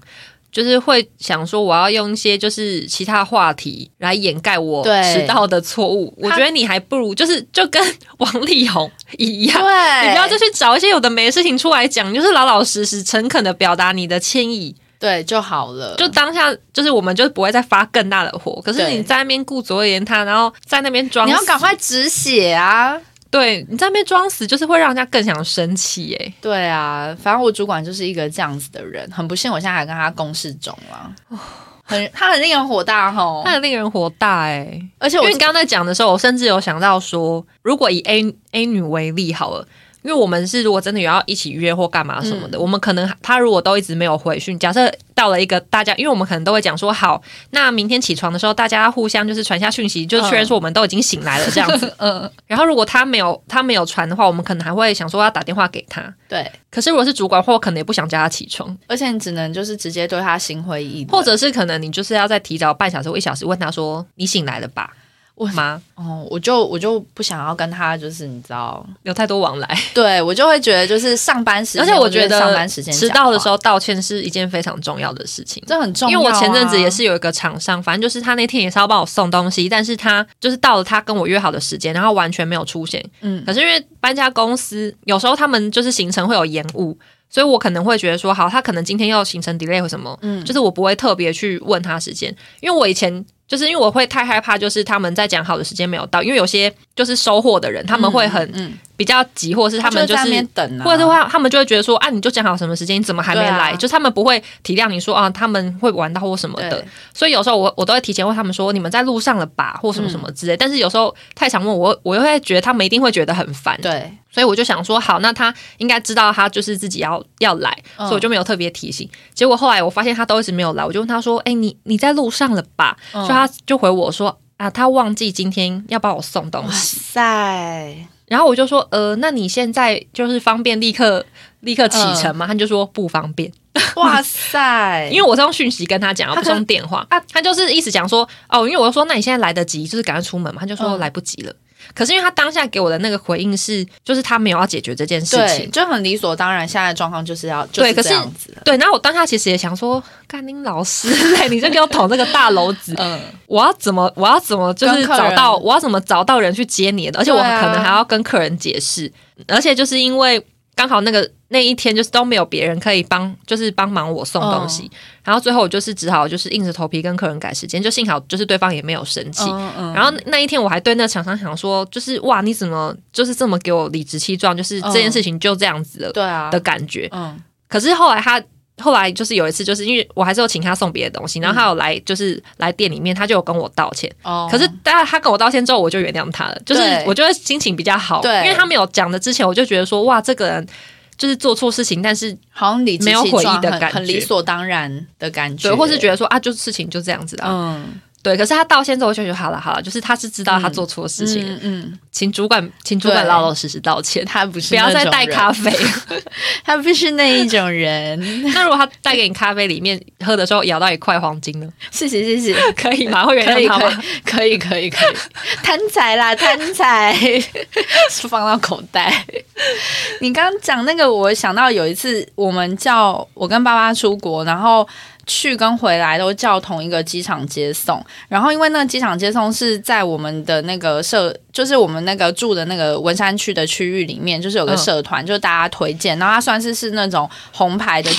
就是会想说，我要用一些就是其他话题来掩盖我迟到的错误。我觉得你还不如就是就跟王力宏一样，你不要再去找一些有的没的事情出来讲，就是老老实实、诚恳的表达你的歉意，对就好了。就当下就是我们就不会再发更大的火。可是你在那边顾左右言他，然后在那边装，你要赶快止血啊！对你在那边装死，就是会让人家更想生气哎。对啊，反正我主管就是一个这样子的人，很不幸，我现在还跟他共事中了。很，他很令人火大吼，他很令人火大哎。而且因为你刚刚在讲的时候，我甚至有想到说，如果以 A A 女为例好了。因为我们是如果真的有要一起约或干嘛什么的，我们可能他如果都一直没有回讯，假设到了一个大家，因为我们可能都会讲说好，那明天起床的时候大家互相就是传下讯息，就确认说我们都已经醒来了这样子。嗯。然后如果他没有他没有传的话，我们可能还会想说要打电话给他。对。可是如果是主管或可能也不想叫他起床，而且你只能就是直接对他心灰意冷，或者是可能你就是要再提早半小时或一小时问他说你醒来了吧。为吗？哦，我就我就不想要跟他，就是你知道，有太多往来。对我就会觉得，就是上班时间，而且我觉得上班时间迟到的时候道歉是一件非常重要的事情，这很重要。因为我前阵子也是有一个厂商，反正就是他那天也是要帮我送东西，但是他就是到了他跟我约好的时间，然后完全没有出现。嗯，可是因为搬家公司有时候他们就是行程会有延误，所以我可能会觉得说，好，他可能今天要行程 delay 或什么，嗯，就是我不会特别去问他时间，因为我以前。就是因为我会太害怕，就是他们在讲好的时间没有到，因为有些就是收获的人，他们会很比较急，或者是他们就是等，或者的话，他们就会觉得说啊，你就讲好什么时间，你怎么还没来？就他们不会体谅你说啊，他们会玩到或什么的。所以有时候我我都会提前问他们说，你们在路上了吧，或什么什么之类。但是有时候太想问我，我又会觉得他们一定会觉得很烦。对。所以我就想说，好，那他应该知道他就是自己要要来，所以我就没有特别提醒。结果后来我发现他都一直没有来，我就问他说：“哎，你你在路上了吧？”所以他就回我说：“啊，他忘记今天要帮我送东西。”哇塞。然后我就说：“呃，那你现在就是方便立刻立刻启程吗？”他就说：“不方便。”哇塞！因为我是用讯息跟他讲，不是用电话啊。他就是意思讲说：“哦，因为我就说，那你现在来得及，就是赶快出门嘛。”他就说：“来不及了。”可是因为他当下给我的那个回应是，就是他没有要解决这件事情，就很理所当然。现在状况就是要对，可是对。然后我当下其实也想说，甘宁老师，你就给我捅这个大篓子，嗯，我要怎么，我要怎么，就是找到，我要怎么找到人去接你的？而且我可能还要跟客人解释，而且就是因为。刚好那个那一天就是都没有别人可以帮，就是帮忙我送东西，然后最后我就是只好就是硬着头皮跟客人改时间，就幸好就是对方也没有生气。然后那一天我还对那个厂商想说，就是哇，你怎么就是这么给我理直气壮，就是这件事情就这样子了，对啊的感觉。嗯，可是后来他。后来就是有一次，就是因为我还是有请他送别的东西，然后他有来，就是来店里面，他就有跟我道歉。哦。可是，当然他跟我道歉之后，我就原谅他了，就是我觉得心情比较好。对。因为他没有讲的之前，我就觉得说，哇，这个人就是做错事情，但是好像理没有悔意的感觉，很理所当然的感觉，对，或是觉得说啊，就是事情就这样子啊。嗯。对，可是他道歉之后就觉得好了好了，就是他是知道他做错事情，嗯，请主管请主管老老实实道歉，他不是不要再带咖啡，他不是那一种人。那如果他带给你咖啡里面喝的时候咬到一块黄金呢？谢谢谢谢，可以吗？会原谅他吗？可以可以可以，贪财啦贪财，放到口袋。你刚刚讲那个，我想到有一次我们叫我跟爸爸出国，然后。去跟回来都叫同一个机场接送，然后因为那个机场接送是在我们的那个社，就是我们那个住的那个文山区的区域里面，就是有个社团，就是大家推荐，然后它算是是那种红牌的。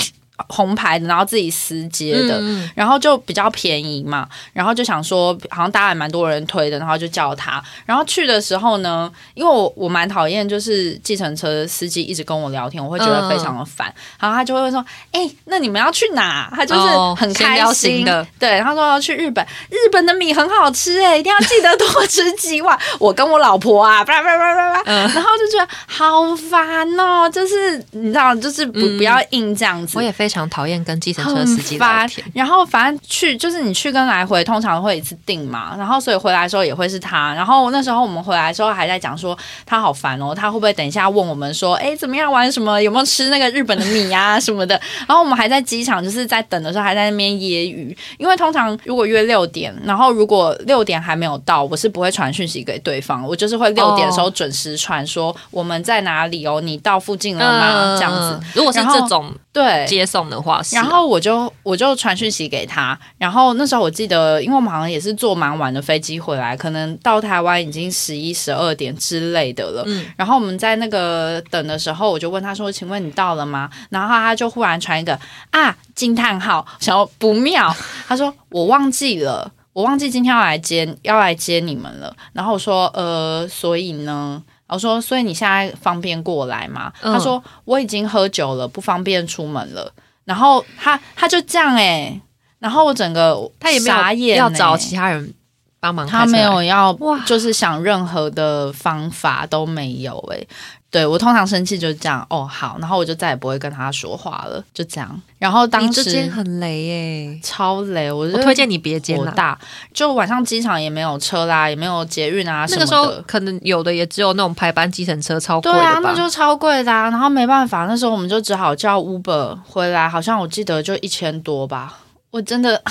红牌的，然后自己私接的，然后就比较便宜嘛，然后就想说，好像大家也蛮多人推的，然后就叫他。然后去的时候呢，因为我我蛮讨厌就是计程车司机一直跟我聊天，我会觉得非常的烦。然后他就会说：“哎，那你们要去哪？”他就是很开心的，对，他说要去日本，日本的米很好吃，哎，一定要记得多吃几碗。我跟我老婆啊，叭叭叭叭叭，然后就觉得好烦哦，就是你知道，就是不不要硬这样子。我也非。非常讨厌跟计程车司机聊天，然后反正去就是你去跟来回通常会一次定嘛，然后所以回来的时候也会是他，然后那时候我们回来的时候还在讲说他好烦哦，他会不会等一下问我们说，哎怎么样玩什么，有没有吃那个日本的米啊 什么的，然后我们还在机场就是在等的时候还在那边揶揄，因为通常如果约六点，然后如果六点还没有到，我是不会传讯息给对方，我就是会六点的时候准时传说我们在哪里哦，你到附近了吗？这样子，如果是这种。对接送的话，然后我就我就传讯息给他，然后那时候我记得，因为我们好像也是坐蛮晚的飞机回来，可能到台湾已经十一十二点之类的了。嗯，然后我们在那个等的时候，我就问他说：“请问你到了吗？”然后他就忽然传一个啊惊叹号，想要不妙，他说：“我忘记了，我忘记今天要来接要来接你们了。”然后我说：“呃，所以呢？”我说，所以你现在方便过来吗？他说我已经喝酒了，不方便出门了。然后他他就这样哎，然后我整个他也没有要找其他人帮忙，他没有要就是想任何的方法都没有哎。对我通常生气就是这样哦，好，然后我就再也不会跟他说话了，就这样。然后当时很雷耶，超雷，我推荐你别接大，就晚上机场也没有车啦，也没有捷运啊那个时候可能有的也只有那种排班计程车，超贵的啊，那就超贵的啊。然后没办法，那时候我们就只好叫 Uber 回来，好像我记得就一千多吧。我真的。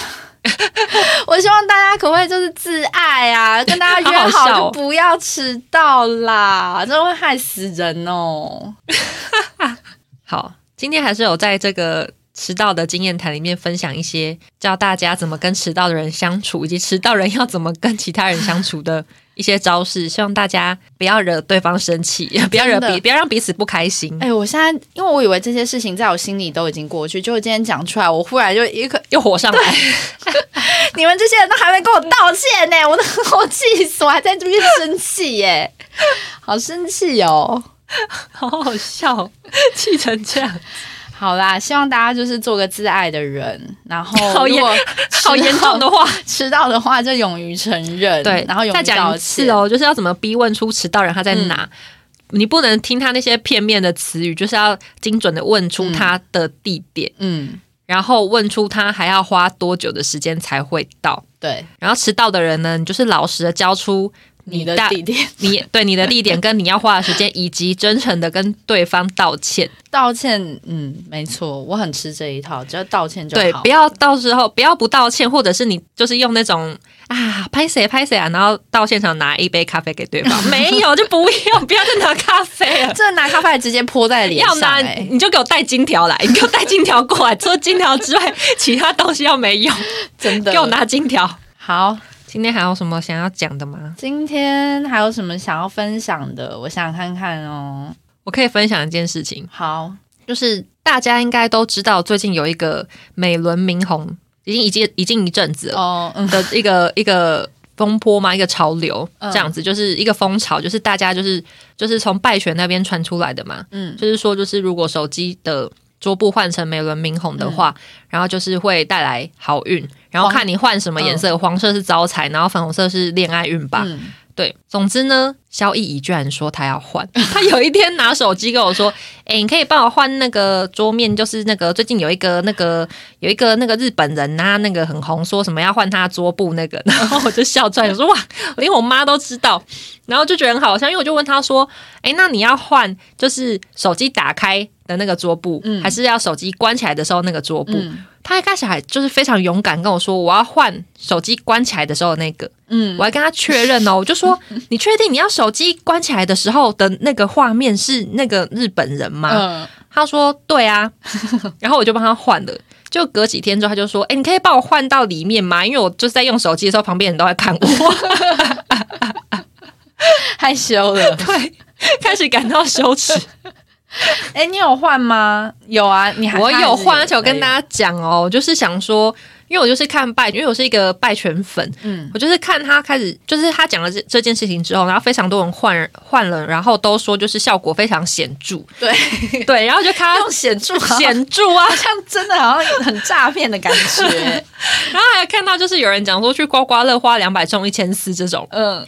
我希望大家可不可以就是自爱啊，跟大家约好就不要迟到啦，真的会害死人哦。好，今天还是有在这个迟到的经验谈里面分享一些教大家怎么跟迟到的人相处，以及迟到人要怎么跟其他人相处的。一些招式，希望大家不要惹对方生气，不要惹彼，不要让彼此不开心。哎，我现在因为我以为这些事情在我心里都已经过去，就今天讲出来，我忽然就一个又火上来。你们这些人都还没跟我道歉呢，我都我气死，我还在这边生气耶，好生气哦，好好笑，气成这样。好啦，希望大家就是做个自爱的人，然后如果 好严重的话，迟到的话就勇于承认，对，然后再讲一次哦，就是要怎么逼问出迟到人他在哪，你不能听他那些片面的词语，就是要精准的问出他的地点，嗯，然后问出他还要花多久的时间才会到，对，然后迟到的人呢，你就是老实的交出。你的地点，你对你的地点跟你要花的时间，以及真诚的跟对方道歉。道歉，嗯，没错，我很吃这一套，只要道歉就好。对，不要到时候不要不道歉，或者是你就是用那种啊拍谁拍谁啊，然后到现场拿一杯咖啡给对方，没有就不用，不要再拿咖啡了，这拿咖啡直接泼在脸上。要拿你就给我带金条来，你给我带金条过来，除了金条之外，其他东西要没有，真的给我拿金条。好。今天还有什么想要讲的吗？今天还有什么想要分享的？我想看看哦。我可以分享一件事情，好，就是大家应该都知道，最近有一个美轮明宏，已经已经已经一阵子了哦，嗯。的一个一个风波嘛，一个潮流，嗯。这样子就是一个风潮，就是大家就是就是从拜权那边传出来的嘛，嗯。就是说就是如果手机的桌布换成美轮明宏的话，然后就是会带来好运，然后看你换什么颜色，黄色是招财，然后粉红色是恋爱运吧。嗯，对，总之呢，萧逸怡居然说她要换，她有一天拿手机跟我说：“哎、你可以帮我换那个桌面，就是那个最近有一个那个有一个那个日本人呐、那个很红，说什么要换他桌布那个。”然后我就笑出来，我说：“哇，连我妈都知道。”然后就觉得很好笑，因为我就问他说：“哎、那你要换就是手机打开的那个桌布，嗯还是要手机关起来的时候那个桌布？”嗯他一开始还就是非常勇敢跟我说：“我要换手机关起来的时候的那个。”嗯我还跟他确认哦，我就说 你确定你要手机关起来的时候的那个画面是那个日本人吗？嗯，他说对啊，然后我就帮他换了。就隔几天之后，他就说：“哎、你可以帮我换到里面吗？因为我就是在用手机的时候，旁边人都在看我，害羞了。对，开始感到羞耻。哎，你有换吗？有啊，你还我有换，而且我跟，大家讲哦，我就是想说，因为我就是看拜，因为我是一个拜权粉，嗯我就是看他开始，就是他讲了这这件事情之后，然后非常多人换换了，然后都说就是效果非常显著，对，对，然后就看他用显著显著啊好，像真的好像很诈骗的感觉。然后还看到就是有人讲说去刮刮乐花两百中一千四这种。嗯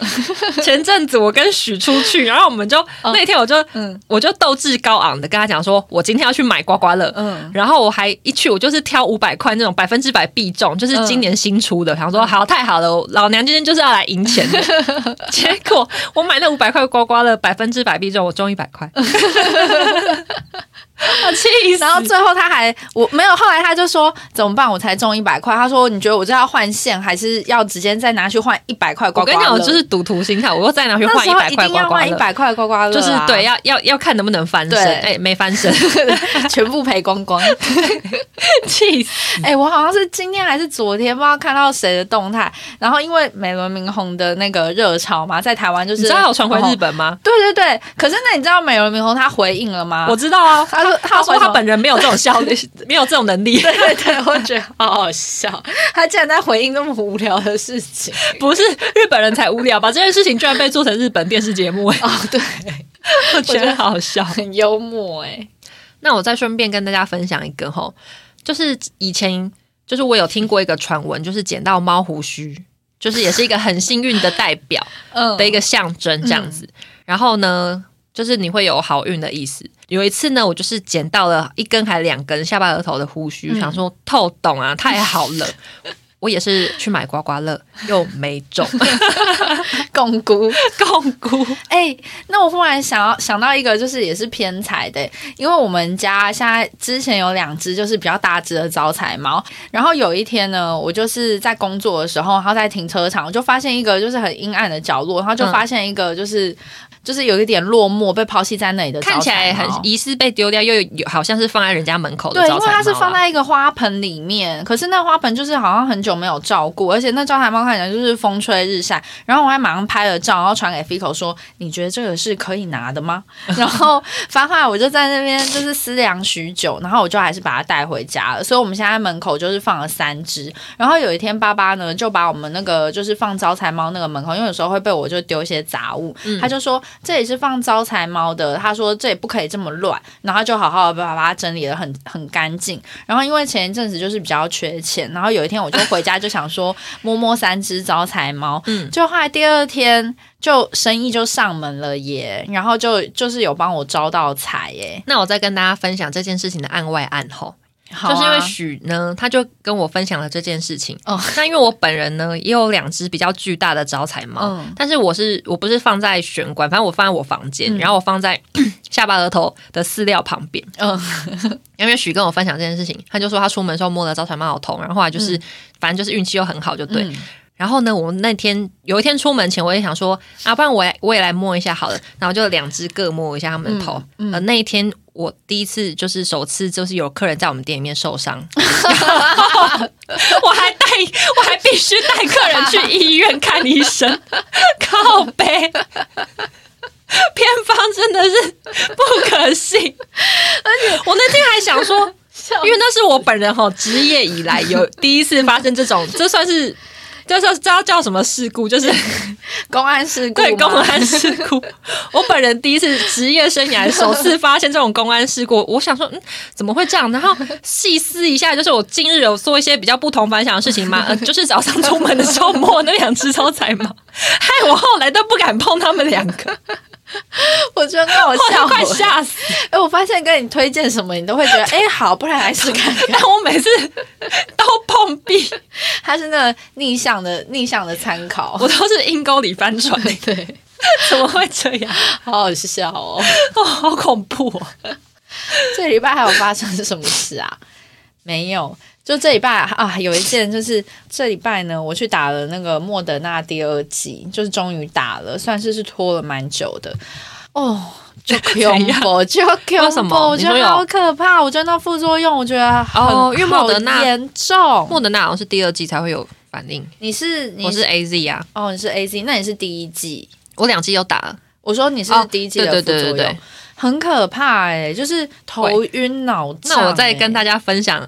前阵子我跟许出去，然后我们就、那天我就嗯我就斗志高昂的跟他讲说，我今天要去买刮刮乐。嗯，然后我还一去，我就是挑五百块那种百分之百必中，就是今年新出的。想说好太好了，老娘今天就是要来赢钱的。结果我买那五百块刮刮乐，百分之百必中，我中一百块，我 气死！然后最后他还我没有，后来他就说怎么办？我才中一百块。他说你觉得我这要换线，还是要直接再拿去换一百块刮刮乐？我跟你讲，我就是赌徒心态，我又再拿去换一百时候一定块刮刮乐。要换一百块刮刮乐啊，就是对，要要要看能不能翻身，对哎、没翻身，全部赔光光。气死！哎、我好像是今天还是昨天，不知道看到谁的动态，然后因为美轮明宏的那个热潮嘛，在台湾就是你知道有传回日哦本吗？对对对，可是那你知道美轮明宏他回应了吗？我知道啊，他说他说他本人没有这种效率，没有这种能力，对对对，我觉得 好好笑，他竟然在回应那么无聊的事情。不是日本人才无聊吧？这件事情居然被做成日本电视节目、哎，哦，对，我觉得好好笑。很幽默哎。那我再顺便跟大家分享一个吼，就是以前就是我有听过一个传闻，就是捡到猫胡须，就是也是一个很幸运的代表嗯的一个象征这样子。然后呢，就是你会有好运的意思。有一次呢，我就是捡到了一根还两根下巴额头的胡须，嗯想说透懂啊，太好了。我也是去买刮刮乐，又没中，共估。共估。哎、那我忽然想要想到一个，就是也是偏财的，因为我们家现在之前有两只就是比较大只的招财猫，然后有一天呢，我就是在工作的时候，然后在停车场，我就发现一个就是很阴暗的角落，然后就发现一个就是、就是有一点落寞被抛弃在那里的看起来很疑似被丢掉，又有好像是放在人家门口的对，因为它是放在一个花盆里面，可是那花盆就是好像很久没有照顾，而且那招财猫看起来就是风吹日晒。然后我还马上拍了照，然后传给 Fico 说：“你觉得这个是可以拿的吗？” 然后反正后来我就在那边就是思量许久，然后我就还是把它带回家了。所以我们现在门口就是放了三只。然后有一天爸爸呢就把我们那个就是放招财猫那个门口，因为有时候会被我就丢一些杂物，他就说这里是放招财猫的，他说这也不可以这么乱，然后就好好的把把它整理的很很干净。然后因为前一阵子就是比较缺钱，然后有一天我就回家就想说摸摸三只招财猫，嗯。就后来第二天就生意就上门了耶，然后就就是有帮我招到财耶，那我再跟大家分享这件事情的案外案后，好啊就是因为许呢，他就跟我分享了这件事情。哦那因为我本人呢也有两只比较巨大的招财猫，嗯但是我是我不是放在玄关，反正我放在我房间，嗯然后我放在 下巴额头的饲料旁边。嗯 因为许跟我分享这件事情，他就说他出门的时候摸了招财猫好痛，然后后来就是、反正就是运气又很好，就对。嗯然后呢，我那天有一天出门前，我也想说啊，不然我也我也来摸一下好了。然后就两只各摸一下他们的头。嗯嗯呃，那一天我第一次就是首次就是有客人在我们店里面受伤，我还带我还必须带客人去医院看医生，靠背。偏方真的是不可信，而且我那天还想说，因为那是我本人哈职业以来有第一次发生这种，这算是。就是知道叫什么事故，就是 公安事故。对，公安事故。我本人第一次职业生涯首次发现这种公安事故，我想说，嗯，怎么会这样？然后细思一下，就是我近日有做一些比较不同凡响的事情吗？呃，就是早上出门的时候摸那两只招财猫，害我后来都不敢碰他们两个。我觉得好笑，快吓死！哎，我发现跟你推荐什么，你都会觉得哎 好，不然来试看。但我每次都碰壁，他是那个逆向的逆向的参考，我都是阴沟里翻船。对，怎么会这样？好好笑哦，哦，好恐怖哦！这礼拜还有发生什么事啊？没有。就这礼拜啊，有一件就是这礼拜呢，我去打了那个莫德纳第二剂，就是终于打了，算是是拖了蛮久的哦。就 恐怖，就恐怖，我觉得好可怕。我觉得那副作用，我觉得哦，因为莫德纳严重，莫德纳好像是第二季才会有反应。你是我是 A Z 啊？哦，你是 A Z，那你是第一季，我两季都打了。我说你是第一季的副作用，很可怕哎，就是头晕脑胀。那我再跟大家分享。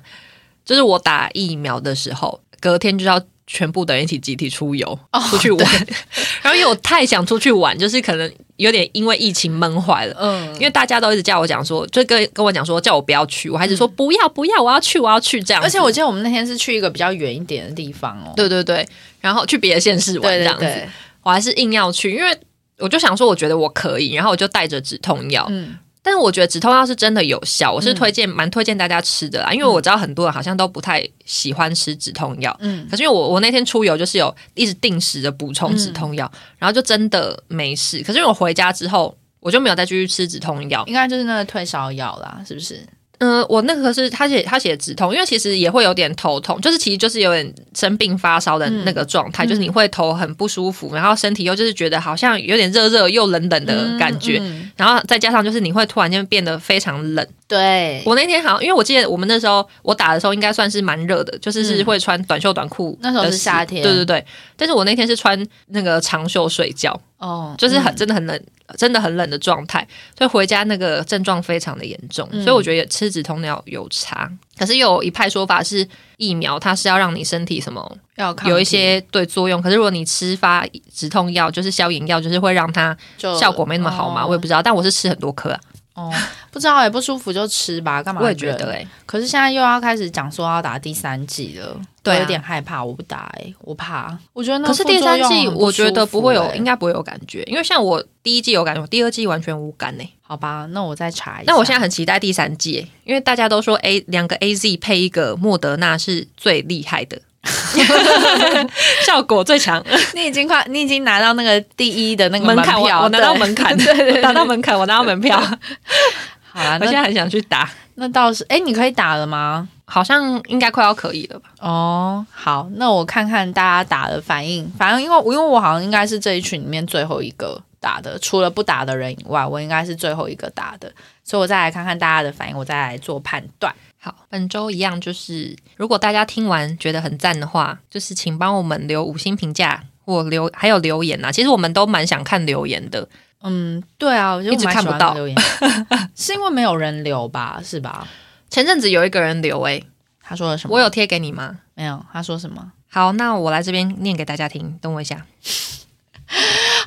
就是我打疫苗的时候，隔天就要全部的人一起集体出游出去玩，然后因为我太想出去玩，就是可能有点因为疫情闷坏了，嗯，因为大家都一直叫我讲说，就跟跟我讲说叫我不要去，我还是说不要不要，我要去我要去这样。而且我记得我们那天是去一个比较远一点的地方哦，对对对，然后去别的县市玩这样子，我还是硬要去，因为我就想说我觉得我可以，然后我就带着止痛药，嗯。但是我觉得止痛药是真的有效，我是推荐蛮推荐大家吃的啦，因为我知道很多人好像都不太喜欢吃止痛药，嗯，可是因为我我那天出游就是有一直定时的补充止痛药，然后就真的没事。可是我回家之后我就没有再继续吃止痛药，应该就是那个退烧药啦，是不是？嗯，我那个是他写他写止痛，因为其实也会有点头痛，就是其实就是有点生病发烧的那个状态，就是你会头很不舒服，然后身体又就是觉得好像有点热热又冷冷的感觉，然后再加上就是你会突然间变得非常冷。对我那天好像，因为我记得我们那时候我打的时候应该算是蛮热的，就是是会穿短袖短裤，那时候是夏天，对对对。但是我那天是穿那个长袖睡觉，哦，就是很真的很冷。真的很冷的状态，所以回家那个症状非常的严重，所以我觉得吃止痛药有差。可是有一派说法是疫苗，它是要让你身体什么要有一些对作用。可是如果你吃发止痛药，就是消炎药，就是会让它效果没那么好嘛？我也不知道，但我是吃很多颗啊。哦，不知道哎，不舒服就吃吧，干嘛？我也觉得哎，可是现在又要开始讲说要打第三季了，对，有点害怕，我不打哎，我怕。我觉得那可是第三季，我觉得不会有，应该不会有感觉，因为像我第一季有感觉，第二季完全无感呢。好吧，那我再查一下。那我现在很期待第三季，因为大家都说 A 两个 A Z 配一个莫德纳是最厉害的。效果最强，你已经快，你已经拿到那个第一的那个门槛，我拿到门槛，对对，拿到门槛，我拿到门票。好啦，我现在很想去打，那倒是，哎，你可以打了吗？好像应该快要可以了吧？哦，好，那我看看大家打的反应，反正因为因为我好像应该是这一群里面最后一个打的，除了不打的人以外，我应该是最后一个打的，所以我再来看看大家的反应，我再来做判断。好，本周一样就是，如果大家听完觉得很赞的话，就是请帮我们留五星评价或留还有留言呐。其实我们都蛮想看留言的。嗯，对啊，我一直看不到留言，是因为没有人留吧？是吧？前阵子有一个人留，诶，他说了什么？我有贴给你吗？没有，他说什么？好，那我来这边念给大家听，等我一下。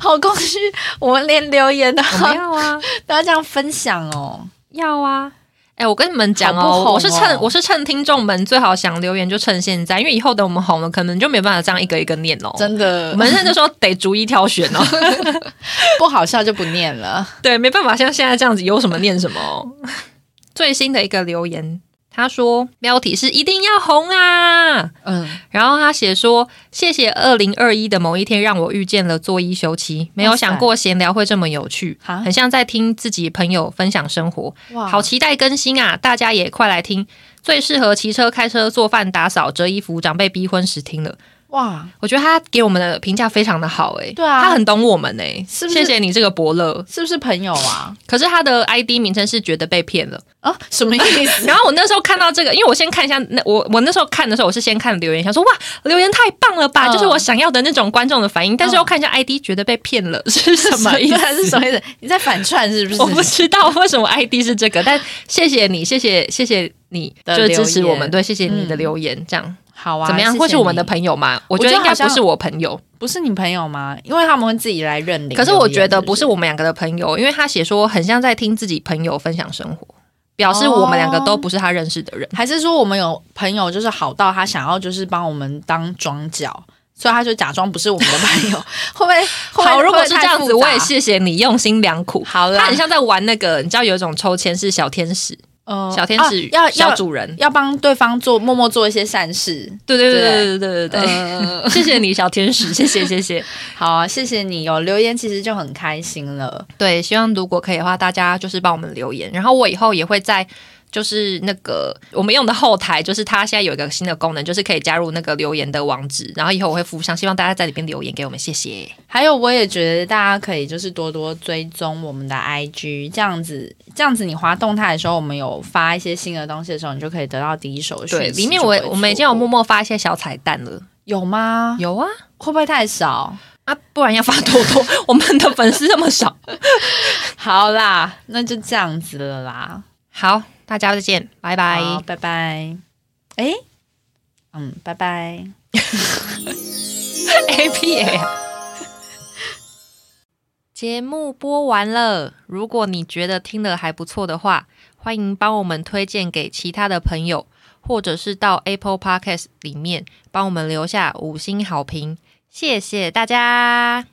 好空虚，我们连留言都要啊，大家这样分享哦，要啊。哎，我跟你们讲哦，我是趁我是趁听众们最好想留言就趁现在，因为以后等我们红了，可能就没办法这样一个一个念哦。真的，我们现在就说得逐一挑选哦，不好笑就不念了。对，没办法，像现在这样子，有什么念什么。最新的一个留言。他说标题是一定要红啊，嗯，然后他写说谢谢二零二一的某一天让我遇见了做一休妻，没有想过闲聊会这么有趣，很像在听自己朋友分享生活，哇，好期待更新啊！大家也快来听，最适合骑车、开车、做饭、打扫、折衣服、长辈逼婚时听了。哇，我觉得他给我们的评价非常的好哎、对啊他很懂我们哎、是不是谢谢你这个伯乐。是不是朋友啊？可是他的 ID 名称是觉得被骗了。啊，什么意思？然后我那时候看到这个，因为我先看一下那我我那时候看的时候，我是先看留言，想说哇留言太棒了吧，嗯就是我想要的那种观众的反应。但是又看一下 ID，觉得被骗了，是什么意思？是什么意思？你在反串是不是？我不知道为什么 ID 是这个，但谢谢你，谢谢谢谢你，的就是支持我们，对，谢谢你的嗯留言，这样好啊，怎么样？谢谢会是我们的朋友吗？我我觉得应该不是我朋友，不是你朋友吗？因为他们会自己来认领。可是我觉得不是我，们两个的朋友，因为他写说很像在听自己朋友分享生活，表示我们两个都不是他认识的人。还是说我们有朋友就是好到他想要就是帮我们当庄脚，所以他就假装不是我们的朋友，会不会？好，如果是这样子，我也谢谢你用心良苦。好了他很，像在玩那个，你知道有一种抽签是小天使，呃小天使啊要要小主人。要帮对方做默默做一些善事。对对对对对对对对 谢谢你小天使，谢谢谢谢。好啊，谢谢你有留言，其实就很开心了。对，希望如果可以的话，大家就是帮我们留言，然后我以后也会在。就是那个我们用的后台，就是它现在有一个新的功能，就是可以加入那个留言的网址，然后以后我会附上，希望大家在里边留言给我们，谢谢。还有，我也觉得大家可以就是多多追踪我们的 IG，这样子，这样子你滑动态的时候，我们有发一些新的东西的时候，你就可以得到第一手的讯对，息里面我我们已经有默默发一些小彩蛋了，有吗？有啊会不会太少？啊，不然要发多多，我们的粉丝那么少。好啦，那就这样子了啦。好，大家再见，拜拜。拜拜。哎，嗯，拜拜。A P A。节目播完了，如果你觉得听得还不错的话，欢迎帮我们推荐给其他的朋友，或者是到 Apple Podcast 里面帮我们留下五星好评，谢谢大家。